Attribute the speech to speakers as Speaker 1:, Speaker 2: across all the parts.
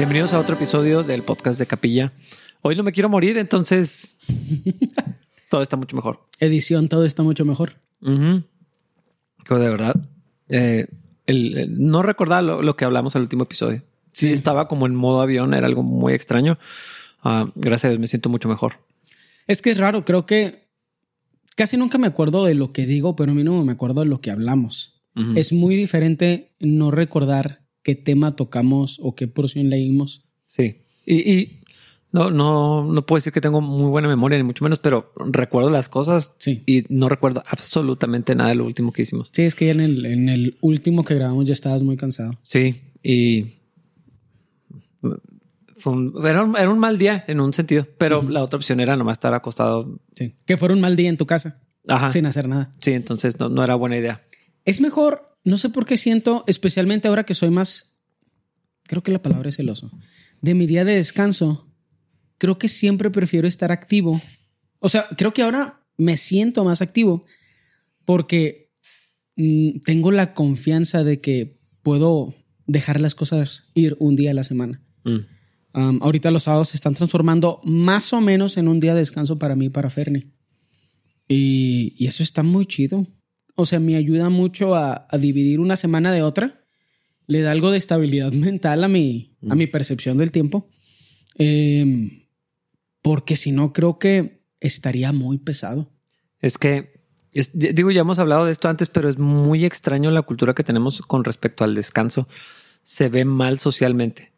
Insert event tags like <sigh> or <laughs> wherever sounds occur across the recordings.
Speaker 1: Bienvenidos a otro episodio del podcast de Capilla. Hoy no me quiero morir, entonces <laughs> todo está mucho mejor.
Speaker 2: Edición, todo está mucho mejor.
Speaker 1: Que de verdad, eh, el- el- no recordaba lo, lo que hablamos al último episodio. Sí,
Speaker 2: Sí.
Speaker 1: estaba como en modo avión, era algo muy extraño. Ah, gracias a Dios me siento mucho mejor.
Speaker 2: Es que es raro, creo que casi nunca me acuerdo de lo que digo, pero mínimo me acuerdo de lo que hablamos.
Speaker 1: Ujú.
Speaker 2: Es muy diferente no recordar qué tema tocamos o qué porción leímos.
Speaker 1: Sí. Y, y no, no, no puedo decir que tengo muy buena memoria, ni mucho menos, pero recuerdo las cosas
Speaker 2: Sí.
Speaker 1: y no recuerdo absolutamente nada de lo último que hicimos.
Speaker 2: Sí, es que ya en el, en el último que grabamos ya estabas muy cansado.
Speaker 1: Sí, y fue un- era, un, era un mal día en un sentido, pero la otra opción era nomás estar acostado.
Speaker 2: Sí. Que fuera un mal día en tu casa
Speaker 1: Ajá.
Speaker 2: sin hacer nada.
Speaker 1: Sí, entonces no, no era buena idea.
Speaker 2: Es mejor, no sé por qué siento, especialmente ahora que soy más, creo que la palabra es celoso, de mi día de descanso, creo que siempre prefiero estar activo. O sea, creo que ahora me siento más activo porque mm, tengo la confianza de que puedo dejar las cosas ir un día a la semana.
Speaker 1: Mm.
Speaker 2: Um, ahorita los sábados se están transformando más o menos en un día de descanso para mí para Fernie. Y, y eso está muy chido. O sea, me ayuda mucho a, a dividir una semana de otra. Le da algo de estabilidad <laughs> mental a mi, a mi percepción del tiempo. Eh, porque si no, creo que estaría muy pesado.
Speaker 1: Es que, es- digo, ya hemos hablado de esto antes, pero es muy extraño la cultura que tenemos con respecto al descanso. Se ve mal socialmente.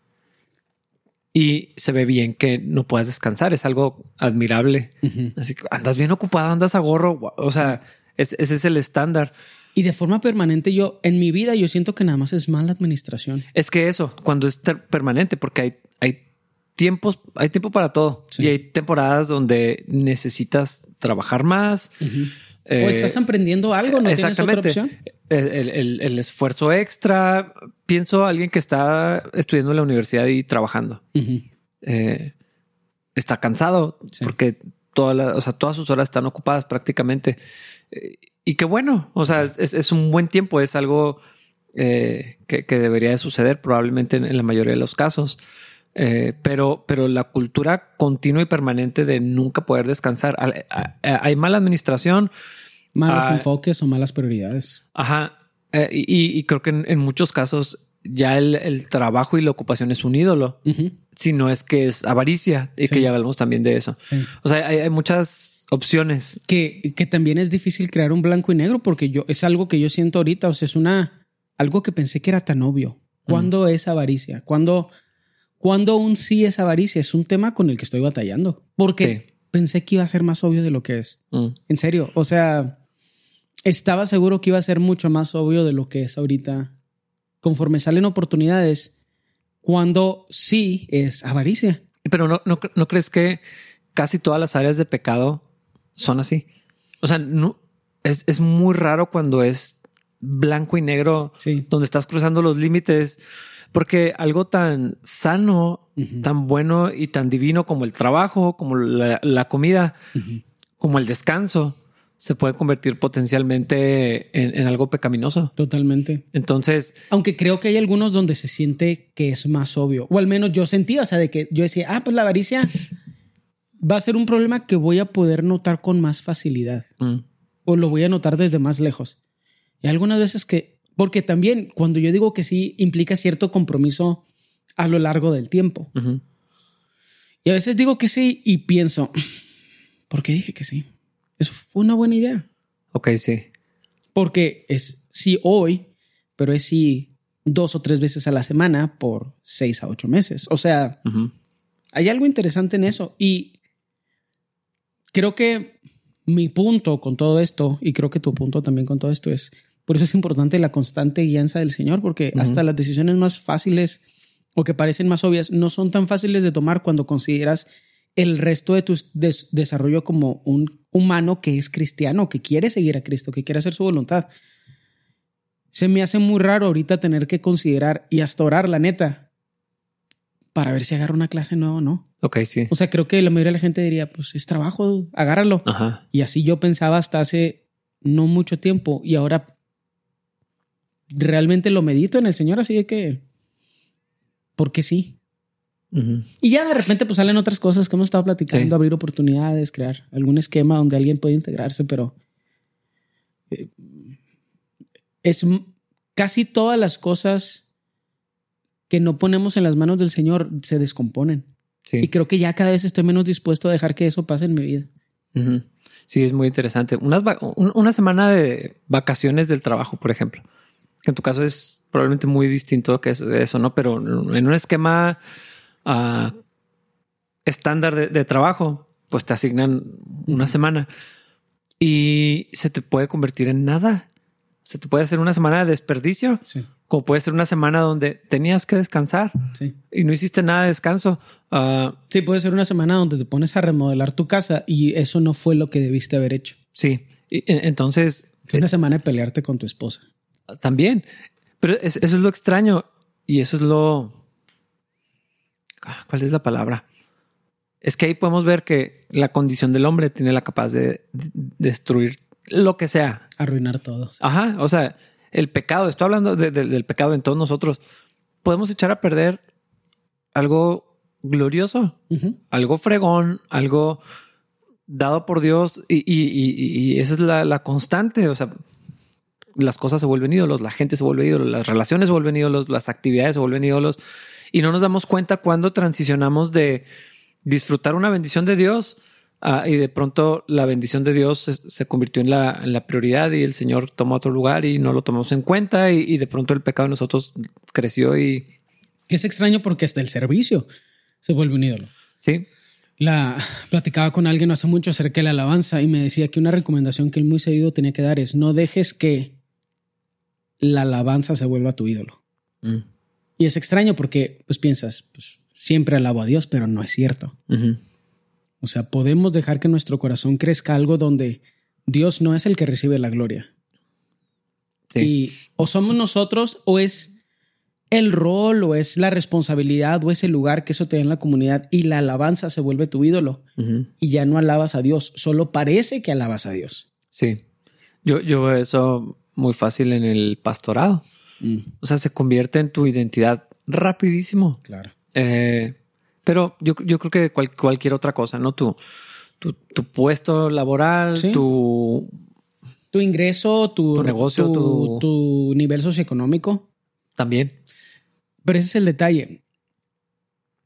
Speaker 1: Y se ve bien que no puedas descansar. Es algo admirable. Así que andas bien ocupado, andas a gorro. O sea, es- ese es el estándar.
Speaker 2: Y de forma permanente, yo en mi vida, yo siento que nada más es mala administración.
Speaker 1: Es que eso, cuando es permanente, porque hay, hay tiempos, hay tiempo para todo.
Speaker 2: Sí.
Speaker 1: Y hay temporadas donde necesitas trabajar más. eh,
Speaker 2: o estás aprendiendo algo, no tienes otra opción.
Speaker 1: El, el- esfuerzo extra. Pienso a alguien que está estudiando en la universidad y trabajando. Eh, está cansado
Speaker 2: Sí.
Speaker 1: porque toda la- o sea, todas sus horas están ocupadas prácticamente. Eh, y qué bueno, o sea, es, es- un buen tiempo, es algo eh, que, que debería de suceder probablemente en, en la mayoría de los casos. Eh, pero, pero la cultura continua y permanente de nunca poder descansar. Hay mala administración,
Speaker 2: Malos
Speaker 1: Ah.
Speaker 2: enfoques o malas prioridades.
Speaker 1: Ajá. Eh, y, y creo que en, en muchos casos ya el, el trabajo y la ocupación es un ídolo,
Speaker 2: Ujú.
Speaker 1: si no es que es avaricia y
Speaker 2: Sí.
Speaker 1: que ya hablamos también de eso.
Speaker 2: Sí.
Speaker 1: O sea, hay, hay muchas opciones.
Speaker 2: Que, que también es difícil crear un blanco y negro porque yo es algo que yo siento ahorita. O sea, es una algo que pensé que era tan obvio. ¿Cuándo es avaricia? ¿Cuándo, ¿Cuándo un sí es avaricia? Es un tema con el que estoy batallando porque
Speaker 1: Sí.
Speaker 2: pensé que iba a ser más obvio de lo que es.
Speaker 1: Mm.
Speaker 2: En serio. O sea, estaba seguro que iba a ser mucho más obvio de lo que es ahorita. Conforme salen oportunidades, cuando sí es avaricia.
Speaker 1: Pero no, no, no crees que casi todas las áreas de pecado son así. O sea, no, es, es muy raro cuando es blanco y negro,
Speaker 2: Sí.
Speaker 1: donde estás cruzando los límites, porque algo tan sano, tan bueno y tan divino como el trabajo, como la, la comida, como el descanso, se puede convertir potencialmente en, en algo pecaminoso.
Speaker 2: Totalmente.
Speaker 1: Entonces,
Speaker 2: Aunque creo que hay algunos donde se siente que es más obvio. O al menos yo sentía, o sea, de que yo decía, ah, pues la avaricia va a ser un problema que voy a poder notar con más facilidad.
Speaker 1: mm,
Speaker 2: O lo voy a notar desde más lejos. Y algunas veces que, porque también cuando yo digo que sí, implica cierto compromiso a lo largo del tiempo. Y a veces digo que sí y pienso, ¿por qué dije que sí? Eso fue una buena idea.
Speaker 1: ok, sí.
Speaker 2: Porque es sí hoy, pero es sí dos o tres veces a la semana por seis a ocho meses. O sea, hay algo interesante en eso. Y creo que mi punto con todo esto, y creo que tu punto también con todo esto es, por eso es importante la constante guianza del Señor, porque hasta las decisiones más fáciles o que parecen más obvias no son tan fáciles de tomar cuando consideras el resto de tu des- desarrollo como un humano que es cristiano, que quiere seguir a Cristo, que quiere hacer su voluntad. Se me hace muy raro ahorita tener que considerar y hasta orar, la neta, para ver si agarro una clase nueva o no.
Speaker 1: Ok, sí.
Speaker 2: O sea, creo que la mayoría de la gente diría, pues es trabajo, agárralo.
Speaker 1: Ajá.
Speaker 2: Y así yo pensaba hasta hace no mucho tiempo y ahora realmente lo medito en el Señor, así de que, porque sí. Y ya de repente pues salen otras cosas que hemos estado platicando, abrir oportunidades, crear algún esquema donde alguien puede integrarse, pero eh, es casi todas las cosas que no ponemos en las manos del Señor se descomponen. Y creo que ya cada vez estoy menos dispuesto a dejar que eso pase en mi vida.
Speaker 1: Sí, es muy interesante. una semana de vacaciones del trabajo, por ejemplo, que en tu caso es probablemente muy distinto que eso, ¿no? Pero en un esquema uh, estándar de, trabajo, pues te asignan una semana y se te puede convertir en nada. Se te puede hacer una semana de desperdicio. Sí. Como puede ser una semana donde tenías que descansar sí. y no hiciste nada de descanso. Uh,
Speaker 2: sí, puede ser una semana donde te pones a remodelar tu casa y eso no fue lo que debiste haber hecho.
Speaker 1: Sí. Y, e, entonces.
Speaker 2: una semana de pelearte con tu esposa.
Speaker 1: También. Pero eso es lo extraño y eso es lo ¿Cuál es la palabra? Es que ahí podemos ver que la condición del hombre tiene la capacidad de destruir lo que sea.
Speaker 2: Arruinar todo.
Speaker 1: Ajá. O sea, el pecado, estoy hablando del pecado en todos nosotros. Podemos echar a perder algo glorioso, algo fregón, algo dado por Dios y, esa es la, la, constante. O sea, las cosas se vuelven ídolos, la gente se vuelve ídolos, las relaciones se vuelven ídolos, las actividades se vuelven ídolos y no nos damos cuenta cuando transicionamos de disfrutar una bendición de Dios y de pronto la bendición de Dios se, convirtió en la, en la, prioridad y el Señor tomó otro lugar y no lo tomamos en cuenta y, de pronto el pecado de nosotros creció y...
Speaker 2: Que es extraño porque hasta el servicio se vuelve un ídolo.
Speaker 1: Sí.
Speaker 2: La platicaba con alguien hace mucho acerca de la alabanza y me decía que una recomendación que él muy seguido tenía que dar es no dejes que la alabanza se vuelva tu ídolo. Mm. Y es extraño porque pues piensas, pues siempre alabo a Dios, pero no es cierto. O sea, podemos dejar que nuestro corazón crezca algo donde Dios no es el que recibe la gloria. Y o somos nosotros o es el rol o es la responsabilidad o es el lugar que eso te da en la comunidad y la alabanza se vuelve tu ídolo y ya no alabas a Dios, solo parece que alabas a Dios.
Speaker 1: Sí, yo, yo veo eso muy fácil en el pastorado. Mm. O sea, se convierte en tu identidad rapidísimo.
Speaker 2: Claro.
Speaker 1: Eh, pero yo, yo, creo que cualquier otra cosa, ¿no? Tu, tu, tu puesto laboral, tu...
Speaker 2: Tu ingreso, tu, negocio, tu, tu, nivel socioeconómico.
Speaker 1: También.
Speaker 2: Pero ese es el detalle.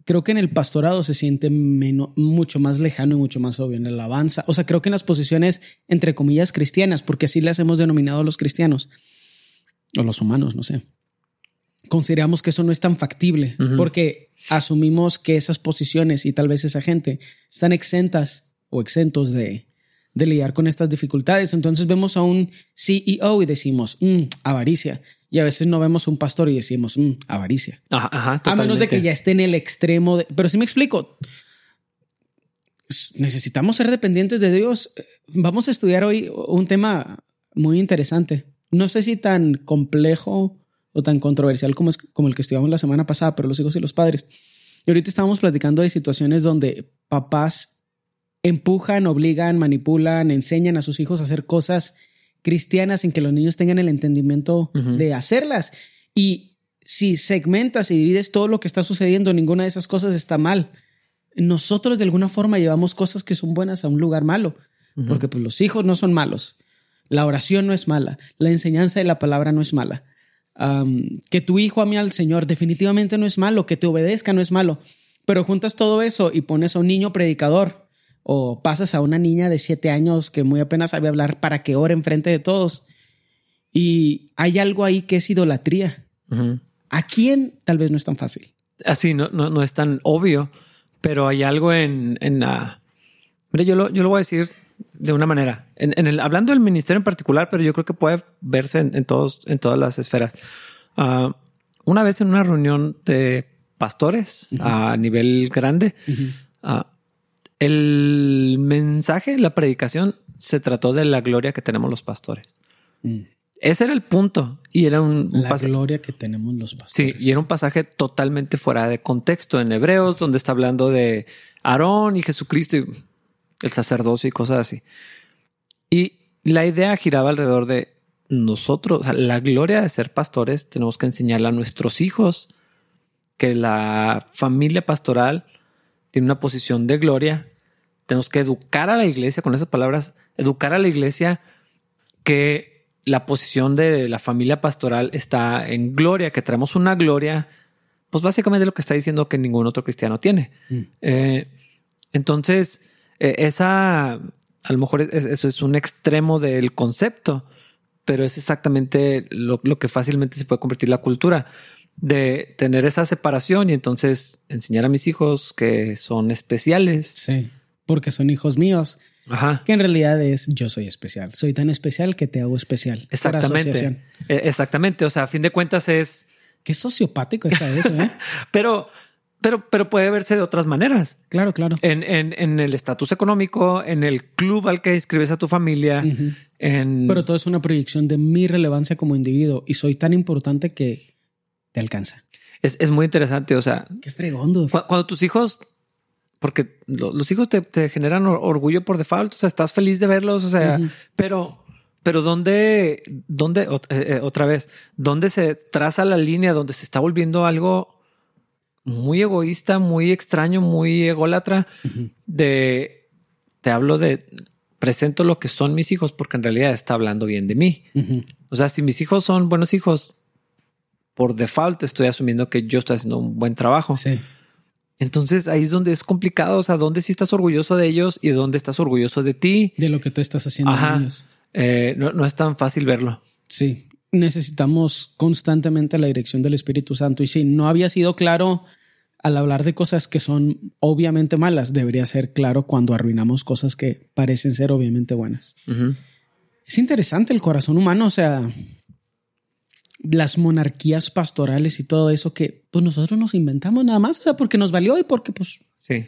Speaker 2: Creo que en el pastorado se siente menos, mucho más lejano y mucho más obvio en la alabanza. O sea, creo que en las posiciones, entre comillas, cristianas, porque así las hemos denominado los cristianos, o los humanos, no sé. Consideramos que eso no es tan factible porque asumimos que esas posiciones y tal vez esa gente están exentas o exentos de, de lidiar con estas dificultades. Entonces vemos a un CEO y decimos, mm, avaricia. Y a veces no vemos a un pastor y decimos, mm, avaricia.
Speaker 1: Ajá,
Speaker 2: a menos de que ya esté en el extremo. De... Pero si me explico, necesitamos ser dependientes de Dios. Vamos a estudiar hoy un tema muy interesante no sé si tan complejo o tan controversial como, es, como el que estudiamos la semana pasada, pero los hijos y los padres. Y ahorita estábamos platicando de situaciones donde papás empujan, obligan, manipulan, enseñan a sus hijos a hacer cosas cristianas sin que los niños tengan el entendimiento de hacerlas. Y si segmentas y divides todo lo que está sucediendo, ninguna de esas cosas está mal. Nosotros de alguna forma llevamos cosas que son buenas a un lugar malo, porque pues los hijos no son malos. La oración no es mala, la enseñanza de la palabra no es mala. que tu hijo ame al Señor definitivamente no es malo, que te obedezca no es malo, pero juntas todo eso y pones a un niño predicador o pasas a una niña de siete años que muy apenas sabe hablar para que ore enfrente de todos. Y hay algo ahí que es idolatría. ¿A quién? Tal vez no es tan fácil.
Speaker 1: Así, no, no, no es tan obvio, pero hay algo en, en la... Mira, yo lo, yo lo voy a decir de una manera. En, el, hablando del ministerio en particular, pero yo creo que puede verse en, todos, en todas las esferas. Ah, una vez en una reunión de pastores a nivel grande, ah, el mensaje, la predicación se trató de la gloria que tenemos los pastores. Mm. Ese era el punto. Y era un.
Speaker 2: La gloria que tenemos los pastores.
Speaker 1: Sí, y era un pasaje totalmente fuera de contexto en Hebreos, donde está hablando de Aarón y Jesucristo. Y el sacerdocio y cosas así. Y la idea giraba alrededor de nosotros, la gloria de ser pastores, tenemos que enseñarle a nuestros hijos que la familia pastoral tiene una posición de gloria. Tenemos que educar a la iglesia, con esas palabras, educar a la iglesia que la posición de la familia pastoral está en gloria, que traemos una gloria, pues básicamente lo que está diciendo que ningún otro cristiano tiene.
Speaker 2: Mm.
Speaker 1: Eh, entonces, esa, a lo mejor es- eso es un extremo del concepto, pero es exactamente lo, lo que fácilmente se puede convertir la cultura de tener esa separación y entonces enseñar a mis hijos que son especiales.
Speaker 2: Sí, porque son hijos míos,
Speaker 1: Ajá.
Speaker 2: que en realidad es yo soy especial. Soy tan especial que te hago especial.
Speaker 1: Exactamente. Eh, Exactamente. O sea, a fin de cuentas es,
Speaker 2: Qué sociopático está eso, ¿eh? <laughs>
Speaker 1: pero, pero, pero puede verse de otras maneras.
Speaker 2: claro, claro.
Speaker 1: En, en, en el estatus económico, en el club al que inscribes a tu familia, en...
Speaker 2: Pero todo es una proyección de mi relevancia como individuo y soy tan importante que te alcanza.
Speaker 1: es, es muy interesante. O sea,
Speaker 2: Qué fregón, dude.
Speaker 1: cu- cuando tus hijos, porque lo- los hijos te, te generan or- orgullo por default, o sea, estás feliz de verlos, o sea, pero, pero ¿dónde, dónde, eh, eh, otra vez, dónde se traza la línea donde se está volviendo algo muy egoísta, muy extraño, muy ególatra? De, te hablo de, presento lo que son mis hijos porque en realidad está hablando bien de mí. O sea, si mis hijos son buenos hijos, por default estoy asumiendo que yo estoy haciendo un buen trabajo.
Speaker 2: Sí.
Speaker 1: Entonces ahí es donde es complicado. O sea, dónde sí estás orgulloso de ellos y dónde estás orgulloso de ti.
Speaker 2: De lo que tú estás haciendo
Speaker 1: Ajá.
Speaker 2: con ellos.
Speaker 1: Eh, no, no es tan fácil verlo.
Speaker 2: Sí. Necesitamos constantemente la dirección del Espíritu Santo. Y si no había sido claro al hablar de cosas que son obviamente malas, debería ser claro cuando arruinamos cosas que parecen ser obviamente buenas. Es interesante el corazón humano, o sea, las monarquías pastorales y todo eso que pues nosotros nos inventamos nada más, o sea, porque nos valió y porque pues
Speaker 1: Sí.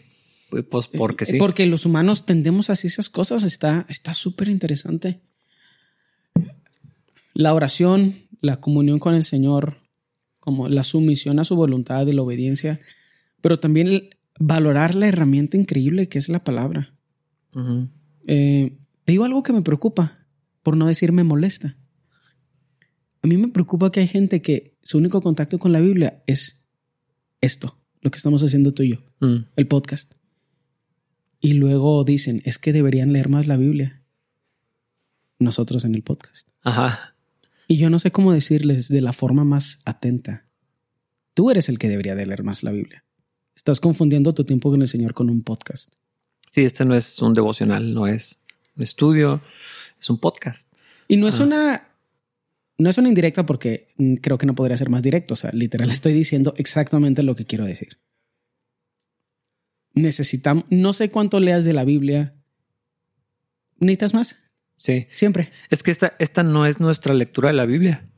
Speaker 1: Pues pues, porque sí.
Speaker 2: porque los humanos tendemos hacia esas cosas, está está súper interesante. La oración, la comunión con el Señor, como la sumisión a su voluntad y la obediencia, pero también valorar la herramienta increíble que es la palabra. Eh, te digo algo que me preocupa, por no decir me molesta. A mí me preocupa que hay gente que su único contacto con la Biblia es esto, lo que estamos haciendo tú y yo,
Speaker 1: Mm.
Speaker 2: el podcast. Y luego dicen, es que deberían leer más la Biblia. Nosotros en el podcast.
Speaker 1: Ajá.
Speaker 2: Y yo no sé cómo decirles de la forma más atenta. Tú eres el que debería de leer más la Biblia. Estás confundiendo tu tiempo con el Señor con un podcast.
Speaker 1: Sí, este no es un devocional, no es un estudio, es un podcast.
Speaker 2: Y no es
Speaker 1: Ah.
Speaker 2: una. No es una indirecta porque mm, creo que no podría ser más directo. O sea, literal <laughs> estoy diciendo exactamente lo que quiero decir. Necesitamos. No sé cuánto leas de la Biblia. ¿Necesitas más?
Speaker 1: Sí.
Speaker 2: Siempre.
Speaker 1: Es que esta, esta no es nuestra lectura de la Biblia.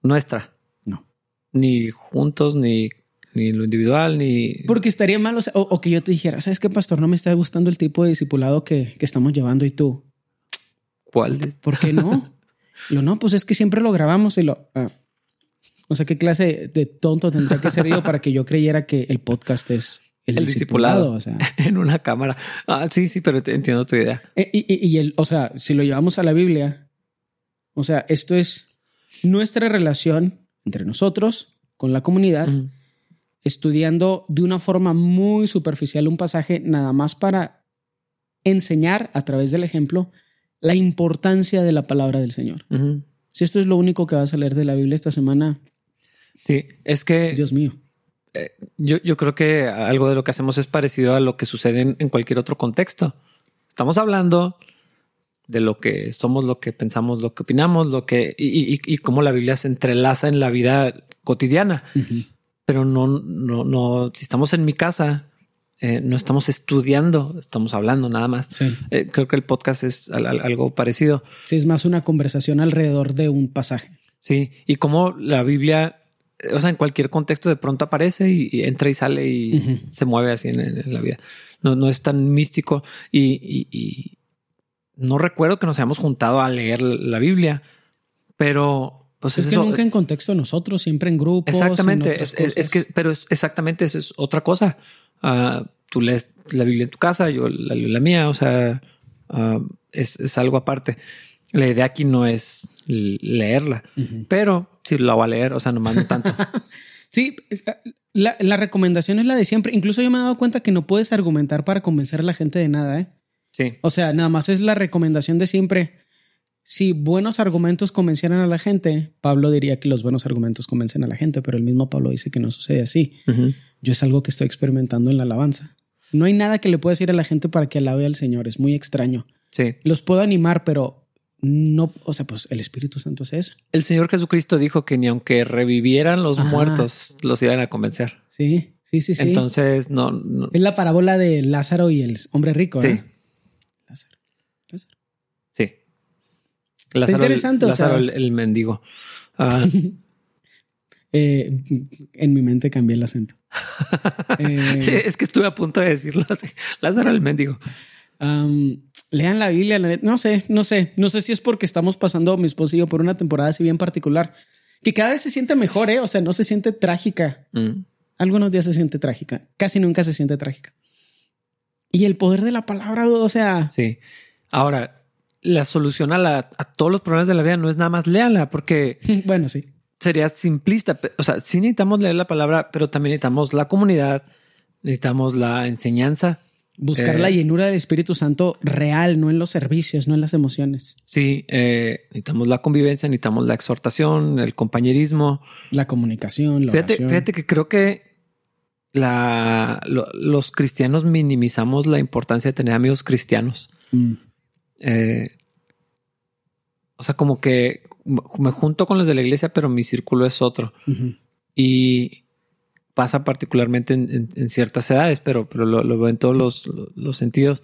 Speaker 1: Nuestra.
Speaker 2: No.
Speaker 1: Ni juntos, ni, ni lo individual, ni.
Speaker 2: Porque estaría mal. O, sea, o- o que yo te dijera, ¿sabes qué, pastor? No me está gustando el tipo de discipulado que, que estamos llevando y tú.
Speaker 1: ¿Cuál?
Speaker 2: ¿Por qué no? <laughs> Lo no, pues es que siempre lo grabamos y lo. ah. O sea, ¿qué clase de tonto tendría que ser yo para que yo creyera que el podcast es el,
Speaker 1: El
Speaker 2: discipulado?
Speaker 1: discipulado.
Speaker 2: O sea. <laughs>
Speaker 1: en una cámara. Ah, sí, sí, pero te- entiendo tu idea.
Speaker 2: Eh, Y, y- y el, o sea, si lo llevamos a la Biblia, o sea, esto es nuestra relación entre nosotros con la comunidad. Estudiando de una forma muy superficial un pasaje nada más para enseñar a través del ejemplo la importancia de la palabra del Señor. Si esto es lo único que vas a leer de la Biblia esta semana,
Speaker 1: Sí, es que
Speaker 2: Dios mío.
Speaker 1: yo, yo creo que algo de lo que hacemos es parecido a lo que sucede en, en cualquier otro contexto. Estamos hablando de lo que somos, lo que pensamos, lo que opinamos, lo que y, y- y cómo la Biblia se entrelaza en la vida cotidiana. Pero no, no, no. Si estamos en mi casa, eh, no estamos estudiando, estamos hablando nada más.
Speaker 2: Sí.
Speaker 1: Eh, creo que el podcast es al- al- algo parecido.
Speaker 2: Sí, es más una conversación alrededor de un pasaje.
Speaker 1: Sí, y como la Biblia, o sea, en cualquier contexto de pronto aparece y, y entra y sale y se mueve así en, en la vida. No, no es tan místico y, y- y no recuerdo que nos hayamos juntado a leer la Biblia, pero pues
Speaker 2: Es
Speaker 1: es
Speaker 2: que
Speaker 1: eso.
Speaker 2: nunca en contexto nosotros, siempre en grupos. en
Speaker 1: Exactamente, es, es- es
Speaker 2: cosas.
Speaker 1: que, pero es exactamente eso es otra cosa. Ah, tú lees la Biblia en tu casa, yo la, leo la mía, o sea, ah, es, es algo aparte. La idea aquí no es leerla, pero si la voy a leer, o sea, nomás no tanto. <laughs>
Speaker 2: Sí, la, la, recomendación es la de siempre. Incluso yo me he dado cuenta que no puedes argumentar para convencer a la gente de nada, ¿eh?
Speaker 1: Sí.
Speaker 2: O sea, nada más es la recomendación de siempre. Si buenos argumentos convencieran a la gente, Pablo diría que los buenos argumentos convencen a la gente, pero el mismo Pablo dice que no sucede así. Yo es algo que estoy experimentando en la alabanza. No hay nada que le pueda decir a la gente para que alabe al Señor. Es muy extraño.
Speaker 1: Sí.
Speaker 2: Los puedo animar, pero no, o sea, pues el Espíritu Santo hace eso.
Speaker 1: El Señor Jesucristo dijo que ni aunque revivieran los muertos, los iban a convencer.
Speaker 2: Sí, sí, sí, sí.
Speaker 1: Entonces, no,
Speaker 2: Es la parábola de Lázaro y el hombre rico. Sí. Lázaro.
Speaker 1: Sí. Lázaro, interesante. Lázaro, el, mendigo. Ah. <laughs>
Speaker 2: Eh, en mi mente cambié el acento. <laughs>
Speaker 1: Eh, es que estuve a punto de decirlo así. Lázaro el mendigo
Speaker 2: lean la Biblia. No sé, no sé. No sé si es porque estamos pasando, mi esposo y yo, por una temporada así bien particular, que cada vez se siente mejor, ¿eh? O sea, no se siente trágica. Mm. Algunos días se siente trágica. Casi nunca se siente trágica. Y el poder de la palabra, o sea.
Speaker 1: Sí. Ahora, la solución a, la, a todos los problemas de la vida no es nada más léala, porque. <laughs>
Speaker 2: bueno, sí.
Speaker 1: Sería simplista. O sea, sí necesitamos leer la palabra, pero también necesitamos la comunidad, necesitamos la enseñanza
Speaker 2: Buscar la eh, llenura del Espíritu Santo real, no en los servicios, no en las emociones.
Speaker 1: Sí, eh, necesitamos la convivencia, necesitamos la exhortación, el compañerismo.
Speaker 2: La comunicación, la
Speaker 1: fíjate, Fíjate que creo que la, los cristianos minimizamos la importancia de tener amigos cristianos. Mm. Eh, o sea, como que me junto con los de la iglesia, pero mi círculo es otro. Y pasa particularmente en, ciertas edades, pero, pero lo, veo en todos los, sentidos.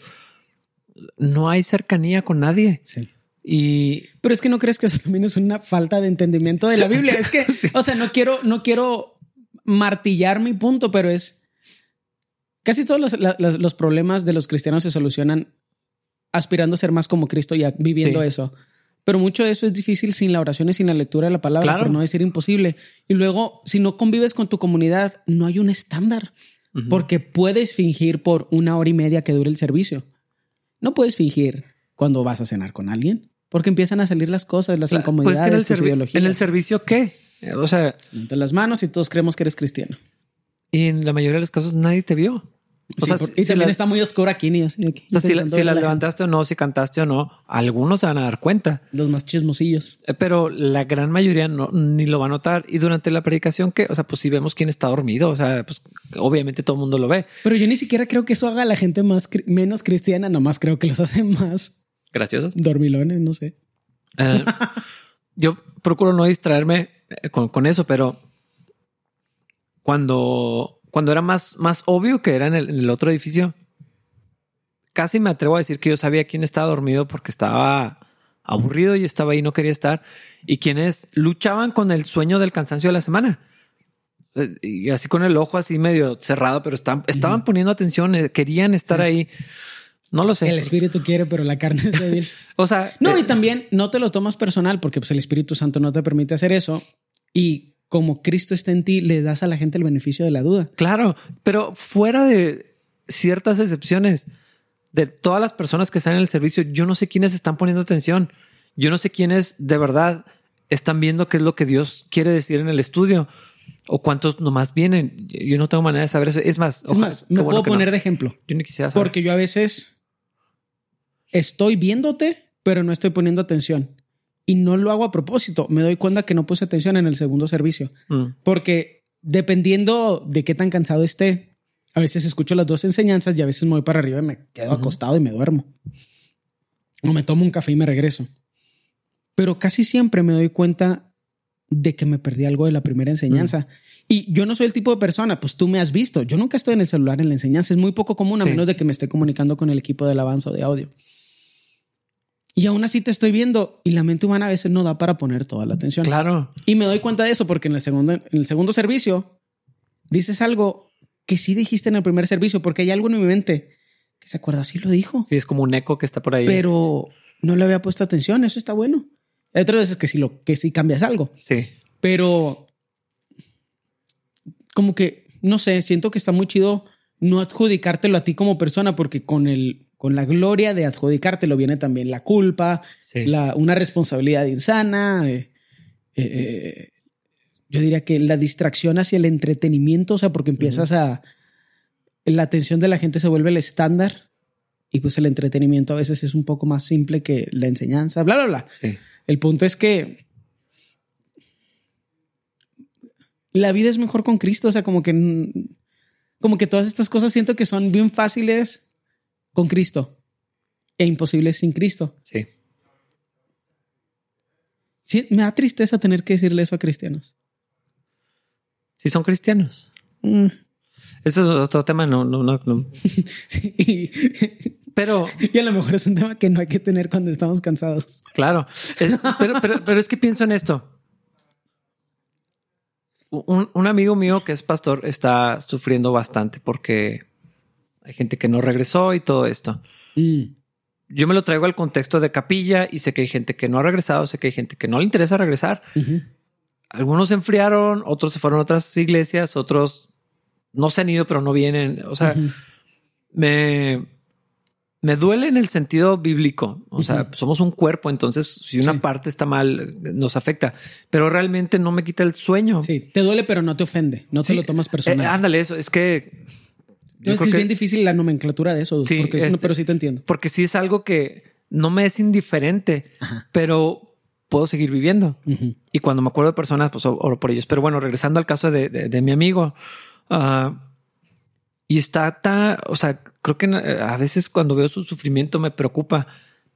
Speaker 1: No hay cercanía con nadie.
Speaker 2: Sí.
Speaker 1: Y...
Speaker 2: Pero es que no crees que eso también es una falta de entendimiento de la Biblia. Es que, <laughs> o sea, no quiero, no quiero martillar mi punto, pero es casi todos los, problemas de los cristianos se solucionan aspirando a ser más como Cristo y viviendo eso. Pero mucho de eso es difícil sin la oración y sin la lectura de la palabra, por no decir imposible. Y luego, si no convives con tu comunidad, no hay un estándar, porque puedes fingir por una hora y media que dure el servicio. No puedes fingir cuando vas a cenar con alguien, porque empiezan a salir las cosas, las pues incomodidades,
Speaker 1: pues ¿En el servicio qué? O sea,
Speaker 2: entre las manos y todos creemos que eres cristiano.
Speaker 1: Y en la mayoría de los casos nadie te vio
Speaker 2: y también está muy oscuro aquí, ni así.
Speaker 1: si, la, levantaste o no, si cantaste o no, algunos se van a dar cuenta.
Speaker 2: Los más chismosillos.
Speaker 1: Eh, pero la gran mayoría no, ni lo va a notar. Y durante la predicación, que, o sea, pues si vemos quién está dormido, o sea, pues obviamente todo el mundo lo ve.
Speaker 2: Pero yo ni siquiera creo que eso haga a la gente más menos cristiana, nomás creo que los hace más
Speaker 1: graciosos.
Speaker 2: Dormilones, no sé.
Speaker 1: Eh, yo procuro no distraerme eh, con, con eso, pero cuando cuando era más, más obvio que era en el, otro edificio, casi me atrevo a decir que yo sabía quién estaba dormido porque estaba aburrido y estaba ahí, no quería estar, y quienes luchaban con el sueño del cansancio de la semana. Eh, y así con el ojo así medio cerrado, pero estaban, estaban poniendo atención, eh, querían estar ahí. No lo sé.
Speaker 2: El espíritu quiere, pero la carne es débil. <laughs>
Speaker 1: o sea,
Speaker 2: no, y eh, también no te lo tomas personal porque pues, el Espíritu Santo no te permite hacer eso. Y como Cristo está en ti, le das a la gente el beneficio de la duda.
Speaker 1: Claro, pero fuera de ciertas excepciones, de todas las personas que están en el servicio, yo no sé quiénes están poniendo atención. Yo no sé quiénes de verdad están viendo qué es lo que Dios quiere decir en el estudio o cuántos nomás vienen. Yo no tengo manera de saber eso. Es más,
Speaker 2: es más, me puedo poner de ejemplo.
Speaker 1: Yo ni quisiera
Speaker 2: saber. Porque yo a veces estoy viéndote, pero no estoy poniendo atención y no lo hago a propósito. Me doy cuenta que no puse atención en el segundo servicio. Mm. Porque dependiendo de qué tan cansado esté, a veces escucho las dos enseñanzas y a veces me voy para arriba y me quedo acostado y me duermo. O me tomo un café y me regreso. Pero casi siempre me doy cuenta de que me perdí algo de la primera enseñanza. Mm. Y yo no soy el tipo de persona, pues tú me has visto. Yo nunca estoy en el celular en la enseñanza. Es muy poco común a menos de que me esté comunicando con el equipo de alabanza o de audio. Y aún así te estoy viendo y la mente humana a veces no da para poner toda la atención.
Speaker 1: Claro.
Speaker 2: Y me doy cuenta de eso porque en el segundo, en el segundo servicio dices algo que sí dijiste en el primer servicio porque hay algo en mi mente que se acuerda, sí lo dijo.
Speaker 1: Sí, es como un eco que está por ahí.
Speaker 2: Pero no le había puesto atención, eso está bueno. Hay otras veces que sí, lo, que sí cambias algo.
Speaker 1: Sí.
Speaker 2: Pero como que, no sé, siento que está muy chido no adjudicártelo a ti como persona porque con el con la gloria de adjudicártelo viene también la culpa, la, una responsabilidad insana, eh, eh, yo diría que la distracción hacia el entretenimiento, o sea, porque empiezas a, la atención de la gente se vuelve el estándar y pues el entretenimiento a veces es un poco más simple que la enseñanza, bla, bla, bla.
Speaker 1: Sí.
Speaker 2: El punto es que la vida es mejor con Cristo, o sea, como que, como que todas estas cosas siento que son bien fáciles con Cristo e imposibles sin Cristo.
Speaker 1: Sí.
Speaker 2: Sí, me da tristeza tener que decirle eso a cristianos.
Speaker 1: Sí, son cristianos.
Speaker 2: Mm.
Speaker 1: Este es otro tema, no, no, no. no. <laughs>
Speaker 2: Sí,
Speaker 1: Pero,
Speaker 2: y a lo mejor es un tema que no hay que tener cuando estamos cansados.
Speaker 1: claro. Es- pero, pero, pero es que pienso en esto. Un, un amigo mío que es pastor está sufriendo bastante porque hay gente que no regresó y todo esto.
Speaker 2: Mm.
Speaker 1: Yo me lo traigo al contexto de capilla y sé que hay gente que no ha regresado, sé que hay gente que no le interesa regresar. Algunos se enfriaron, otros se fueron a otras iglesias, otros no se han ido, pero no vienen. O sea, me, me duele en el sentido bíblico. O sea, somos un cuerpo, entonces si una
Speaker 2: Sí.
Speaker 1: parte está mal, nos afecta, pero realmente no me quita el sueño.
Speaker 2: Sí, te duele, pero no te ofende. No
Speaker 1: Sí.
Speaker 2: te lo tomas personal.
Speaker 1: Eh, ándale, eso es que.
Speaker 2: No, es que es bien difícil la nomenclatura de eso,
Speaker 1: Sí,
Speaker 2: porque es-
Speaker 1: este-
Speaker 2: pero sí te entiendo.
Speaker 1: porque sí es algo que no me es indiferente,
Speaker 2: Ajá.
Speaker 1: pero puedo seguir viviendo. Y cuando me acuerdo de personas, pues oro por ellos. Pero bueno, regresando al caso de, de- de mi amigo, ah, y está tan, o sea, creo que eh, a veces cuando veo su sufrimiento me preocupa,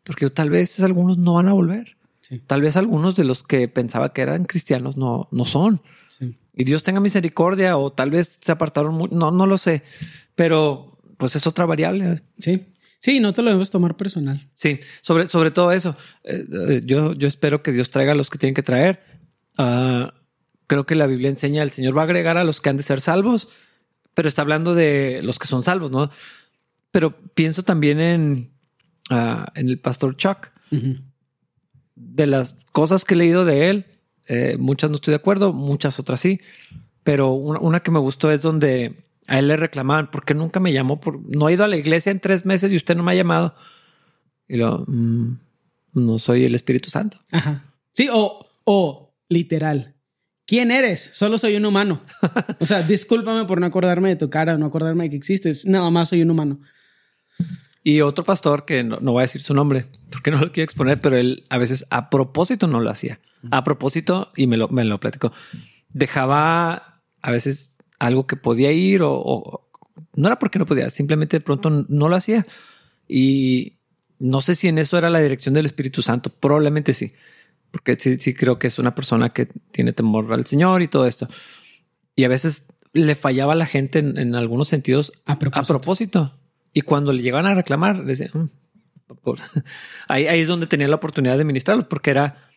Speaker 1: porque tal vez algunos no van a volver.
Speaker 2: Sí,
Speaker 1: Tal vez algunos de los que pensaba que eran cristianos no, no son.
Speaker 2: sí.
Speaker 1: Y Dios tenga misericordia o tal vez se apartaron, no, no lo sé. Pero pues es otra variable.
Speaker 2: Sí. Sí, no te lo debes tomar personal.
Speaker 1: Sí, sobre, sobre todo eso. eh, eh, yo, yo espero que Dios traiga a los que tienen que traer. Ah, creo que la Biblia enseña, el Señor va a agregar a los que han de ser salvos, pero está hablando de los que son salvos, ¿no? Pero pienso también en, ah, en el pastor Chuck. De las cosas que he leído de él, eh, muchas no estoy de acuerdo, muchas otras sí, pero una, una que me gustó es donde a él le reclamaban, ¿por qué nunca me llamó? No he ido a la iglesia en tres meses y usted no me ha llamado. Y lo, "Mm, no soy el Espíritu Santo.
Speaker 2: Sí, o, o literal. ¿Quién eres? Solo soy un humano. O sea, discúlpame por no acordarme de tu cara, no acordarme de que existes. Nada más soy un humano.
Speaker 1: Y otro pastor que no, no voy a decir su nombre porque no lo quiero exponer, pero él a veces a propósito no lo hacía. A propósito, y me lo, me lo platicó, dejaba a veces algo que podía ir o, o- no era porque no podía, simplemente de pronto no lo hacía. Y no sé si en eso era la dirección del Espíritu Santo, probablemente sí, porque sí, sí creo que es una persona que tiene temor al Señor y todo esto. Y a veces le fallaba a la gente en, en algunos sentidos
Speaker 2: A propósito.
Speaker 1: a propósito. Y cuando le llegaban a reclamar, decían, "Mm, por-". <laughs> ahí, ahí es donde tenía la oportunidad de ministrarlos, porque era,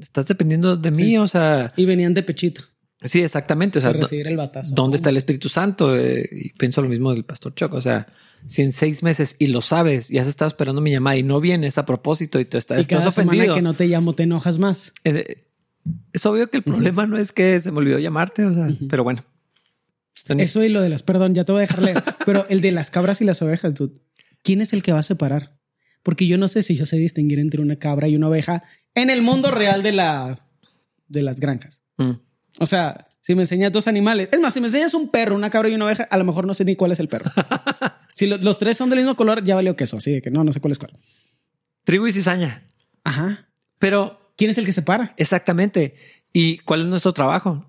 Speaker 1: estás dependiendo de mí,
Speaker 2: Sí.
Speaker 1: o sea,
Speaker 2: Y venían de pechito
Speaker 1: sí, exactamente. O sea,
Speaker 2: recibir el batazo.
Speaker 1: ¿dónde está el Espíritu Santo? Eh, y pienso lo mismo del pastor Choc. O sea, si en seis meses y lo sabes y has estado esperando mi llamada y no vienes a propósito y tú estás,
Speaker 2: Y cada
Speaker 1: estás
Speaker 2: semana
Speaker 1: ofendido.
Speaker 2: que no te llamo te enojas más.
Speaker 1: Eh, es obvio que el problema no es que se me olvidó llamarte, o sea, pero bueno. Son-
Speaker 2: Eso y lo de las, perdón, ya te voy a dejar leer. <laughs> pero el de las cabras y las ovejas, dude. ¿Quién es el que va a separar? Porque yo no sé si yo sé distinguir entre una cabra y una oveja en el mundo real de la de las granjas.
Speaker 1: Mm.
Speaker 2: O sea, si me enseñas dos animales, es más, si me enseñas un perro, una cabra y una oveja, a lo mejor no sé ni cuál es el perro. <laughs> si lo- los tres son del mismo color, ya valió queso. Así de que no, no sé cuál es cuál.
Speaker 1: Trigo y cizaña.
Speaker 2: Ajá.
Speaker 1: Pero
Speaker 2: ¿Quién es el que separa?
Speaker 1: exactamente. ¿Y cuál es nuestro trabajo?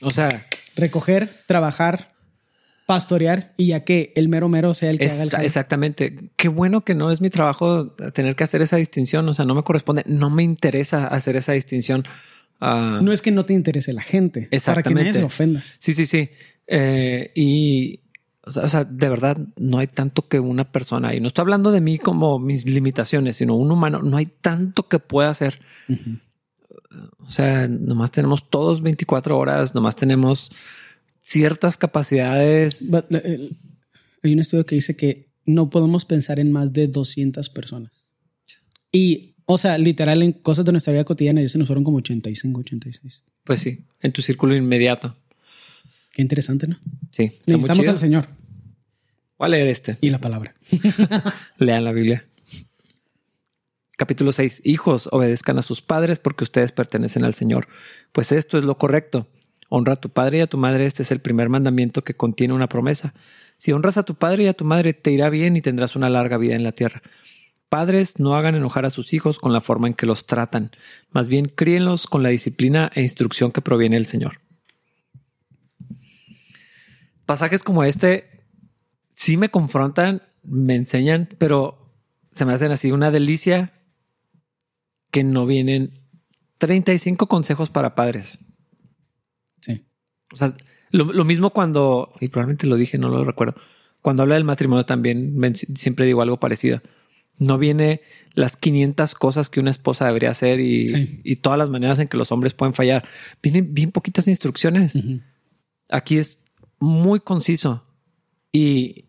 Speaker 1: O sea,
Speaker 2: Recoger, trabajar, pastorear y ya que el mero mero sea el que haga el jale.
Speaker 1: exactamente. Qué bueno que no es mi trabajo tener que hacer esa distinción. O sea, no me corresponde, no me interesa hacer esa distinción. Ah,
Speaker 2: No es que no te interese la gente, para que nadie
Speaker 1: Exactamente.
Speaker 2: se ofenda.
Speaker 1: Sí, sí, sí. Eh, y, o sea, de verdad, no hay tanto que una persona, y no estoy hablando de mí como mis limitaciones, sino un humano, no hay tanto que pueda hacer. O sea, nomás tenemos todos 24 horas, nomás tenemos ciertas capacidades.
Speaker 2: But, eh, el- hay un estudio que dice que no podemos pensar en más de 200 personas. Y, o sea, literal, en cosas de nuestra vida cotidiana ya se nos fueron como 85, 86.
Speaker 1: Pues sí, en tu círculo inmediato.
Speaker 2: Qué interesante, ¿no?
Speaker 1: Sí.
Speaker 2: Necesitamos al Señor
Speaker 1: Voy a leer este.
Speaker 2: y la palabra. <laughs>
Speaker 1: Lean la Biblia. Capítulo 6, hijos, obedezcan a sus padres porque ustedes pertenecen al Señor. Pues esto es lo correcto. Honra a tu padre y a tu madre. Este es el primer mandamiento que contiene una promesa. Si honras a tu padre y a tu madre, te irá bien y tendrás una larga vida en la tierra. Padres, no hagan enojar a sus hijos con la forma en que los tratan. Más bien, críenlos con la disciplina e instrucción que proviene del Señor. Pasajes como este sí me confrontan, me enseñan, pero se me hacen así una delicia que no vienen 35 consejos para padres.
Speaker 2: Sí.
Speaker 1: O sea, lo, mismo cuando, y probablemente lo dije, no lo recuerdo, cuando habla del matrimonio también siempre digo algo parecido. No viene las 500 cosas que una esposa debería hacer y, todas las maneras en que los hombres pueden fallar. Vienen bien poquitas instrucciones. Aquí es muy conciso y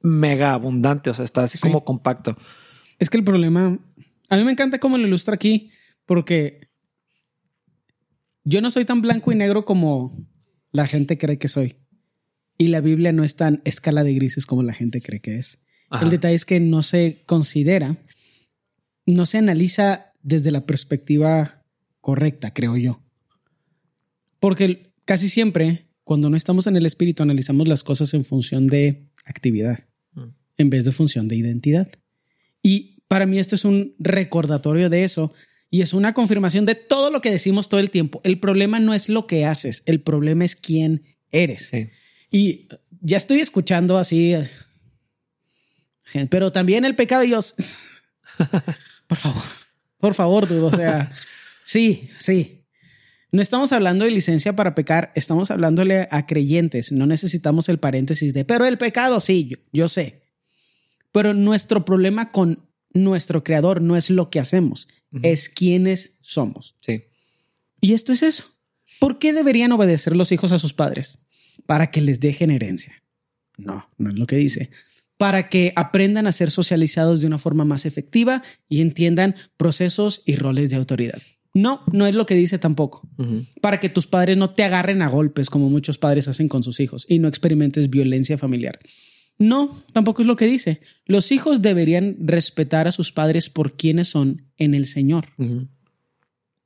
Speaker 1: mega abundante. O sea, está así como compacto.
Speaker 2: Es que el problema, a mí me encanta cómo lo ilustra aquí, porque yo no soy tan blanco y negro como la gente cree que soy. Y la Biblia no es tan escala de grises como la gente cree que es. El detalle es que no se considera, no se analiza desde la perspectiva correcta, creo yo. Porque casi siempre, cuando no estamos en el espíritu, analizamos las cosas en función de actividad, mm. en vez de función de identidad. Y para mí esto es un recordatorio de eso y es una confirmación de todo lo que decimos todo el tiempo. El problema no es lo que haces, el problema es quién eres. Y ya estoy escuchando así pero también el pecado, Dios. <laughs> por favor, por favor, dudo. O sea, <laughs> sí, sí. No estamos hablando de licencia para pecar, estamos hablándole a creyentes. No necesitamos el paréntesis de, pero el pecado, sí, yo, sé. Pero nuestro problema con nuestro creador no es lo que hacemos, es quiénes somos.
Speaker 1: Sí.
Speaker 2: Y esto es eso. ¿Por qué deberían obedecer los hijos a sus padres? Para que les dejen herencia. No, no es lo que dice para que aprendan a ser socializados de una forma más efectiva y entiendan procesos y roles de autoridad. No, no es lo que dice tampoco. Para que tus padres no te agarren a golpes como muchos padres hacen con sus hijos y no experimentes violencia familiar. No, tampoco es lo que dice. Los hijos deberían respetar a sus padres por quienes son en el Señor.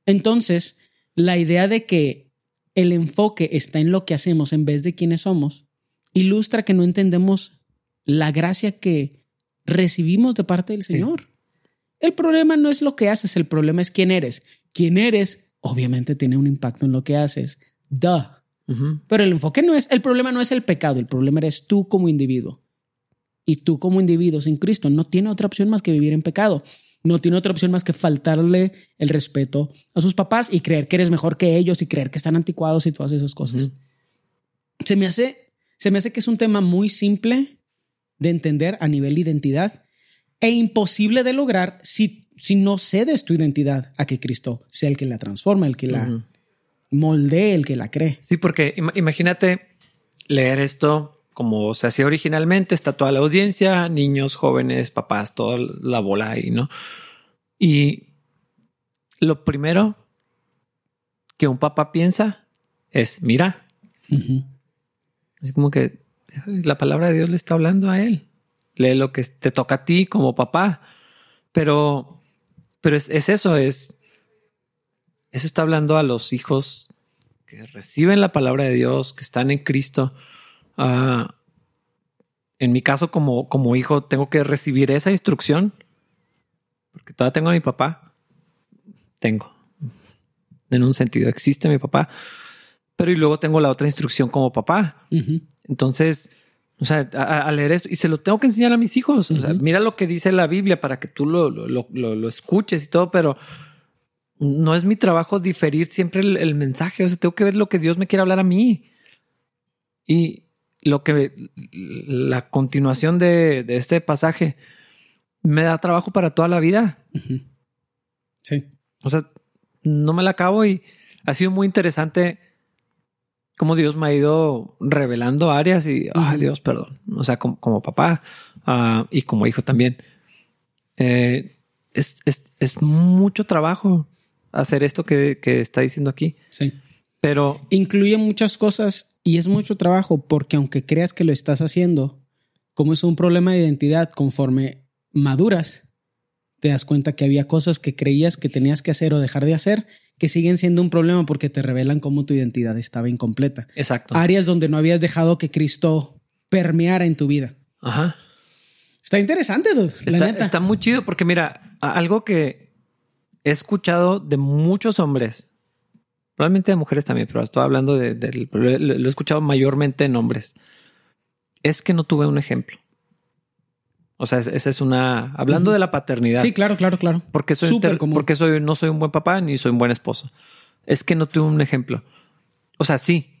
Speaker 2: Entonces, la idea de que el enfoque está en lo que hacemos en vez de quienes somos ilustra que no entendemos la gracia que recibimos de parte del Señor. El problema no es lo que haces, el problema es quién eres. Quién eres, obviamente, tiene un impacto en lo que haces. Duh. Pero el enfoque no es, el problema no es el pecado, el problema eres tú como individuo. Y tú como individuo sin Cristo no tiene otra opción más que vivir en pecado. No tiene otra opción más que faltarle el respeto a sus papás y creer que eres mejor que ellos y creer que están anticuados y todas esas cosas. Se me hace, se me hace que es un tema muy simple de entender a nivel identidad e imposible de lograr si, si no cedes tu identidad a que Cristo sea el que la transforma, el que la moldee, el que la cree.
Speaker 1: Sí, porque imagínate leer esto como se hacía originalmente, está toda la audiencia, niños, jóvenes, papás, toda la bola ahí, ¿no? Y lo primero que un papá piensa es, mira, es como que la palabra de Dios le está hablando a él. Lee lo que te toca a ti como papá. Pero, pero es, eso, es, eso está hablando a los hijos que reciben la palabra de Dios, que están en Cristo. Ah, en mi caso, como, como hijo, tengo que recibir esa instrucción, porque todavía tengo a mi papá. Tengo. En un sentido, existe mi papá. Pero y luego tengo la otra instrucción como papá. Entonces, o sea, a, leer esto y se lo tengo que enseñar a mis hijos. O sea, mira lo que dice la Biblia para que tú lo, lo, lo, escuches y todo, pero no es mi trabajo diferir siempre el, mensaje. O sea, tengo que ver lo que Dios me quiere hablar a mí. Y lo que la continuación de, de este pasaje me da trabajo para toda la vida.
Speaker 2: Sí.
Speaker 1: O sea, no me la acabo y ha sido muy interesante cómo Dios me ha ido revelando áreas y, ay Dios, perdón. O sea, como, papá ah, y como hijo también. Eh, es, mucho trabajo hacer esto que, está diciendo aquí.
Speaker 2: Sí.
Speaker 1: Pero
Speaker 2: incluye muchas cosas y es mucho trabajo porque aunque creas que lo estás haciendo, como es un problema de identidad, conforme maduras, te das cuenta que había cosas que creías que tenías que hacer o dejar de hacer que siguen siendo un problema porque te revelan cómo tu identidad estaba incompleta.
Speaker 1: Exacto.
Speaker 2: Áreas donde no habías dejado que Cristo permeara en tu vida.
Speaker 1: Ajá.
Speaker 2: Está interesante, dude. la
Speaker 1: Está,
Speaker 2: neta.
Speaker 1: está muy chido porque mira, algo que he escuchado de muchos hombres, probablemente de mujeres también, pero estoy hablando de, de- lo, lo he escuchado mayormente en hombres, es que no tuve un ejemplo. O sea, es- esa es una, hablando de la paternidad.
Speaker 2: Sí, claro, claro, claro.
Speaker 1: porque soy,
Speaker 2: súper común.
Speaker 1: porque soy, no soy un buen papá ni soy un buen esposo. Es que no tuve un ejemplo. O sea, sí,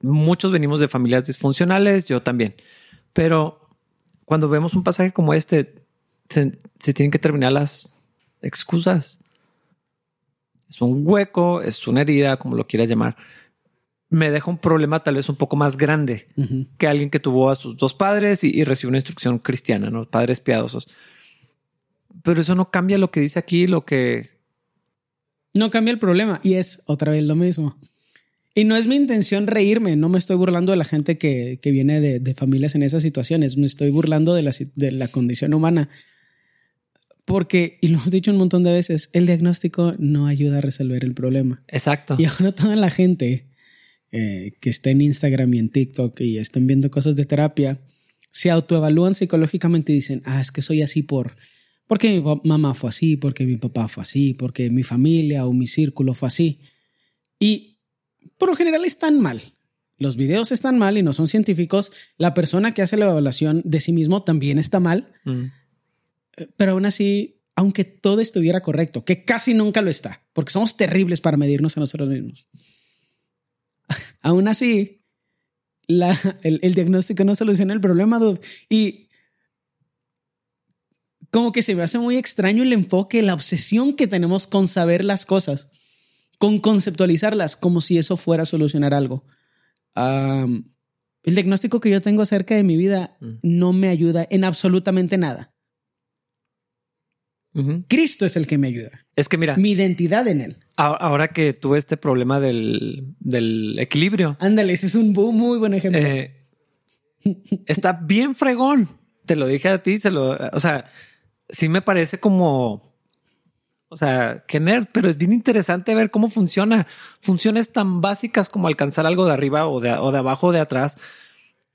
Speaker 1: muchos venimos de familias disfuncionales, yo también. Pero cuando vemos un pasaje como este, se, se tienen que terminar las excusas. Es un hueco, es una herida, como lo quieras llamar. Me deja un problema tal vez un poco más grande que alguien que tuvo a sus dos padres y, y recibió una instrucción cristiana, ¿no? Padres piadosos. Pero eso no cambia lo que dice aquí, lo que...
Speaker 2: No cambia el problema y es otra vez lo mismo. Y no es mi intención reírme, no me estoy burlando de la gente que, que viene de, de familias en esas situaciones, me estoy burlando de la, de la condición humana. Porque, y lo hemos dicho un montón de veces, el diagnóstico no ayuda a resolver el problema.
Speaker 1: Exacto.
Speaker 2: Y ahora toda la gente eh, que está en Instagram y en TikTok y están viendo cosas de terapia, se autoevalúan psicológicamente y dicen, ah, es que soy así por... Porque mi mamá fue así, porque mi papá fue así, porque mi familia o mi círculo fue así. Y por lo general están mal. Los videos están mal y no son científicos. La persona que hace la evaluación de sí mismo también está mal.
Speaker 1: Mm.
Speaker 2: Pero aún así, aunque todo estuviera correcto, que casi nunca lo está, porque somos terribles para medirnos a nosotros mismos. <laughs> aún así, la- el, el diagnóstico no soluciona el problema, dude. Y como que se me hace muy extraño el enfoque, la obsesión que tenemos con saber las cosas, con conceptualizarlas como si eso fuera a solucionar algo. El diagnóstico que yo tengo acerca de mi vida
Speaker 1: Mm.
Speaker 2: no me ayuda en absolutamente nada. Cristo es el que me ayuda.
Speaker 1: Es que mira,
Speaker 2: Mi identidad en él.
Speaker 1: ahora que tuve este problema del, del equilibrio,
Speaker 2: Ándale, ese es un muy buen ejemplo.
Speaker 1: eh, está bien fregón. Te lo dije a ti, se lo, o sea, sí me parece como, o sea, que nerd, pero es bien interesante ver cómo funciona. Funciones tan básicas como alcanzar algo de arriba o de, o de abajo o de atrás.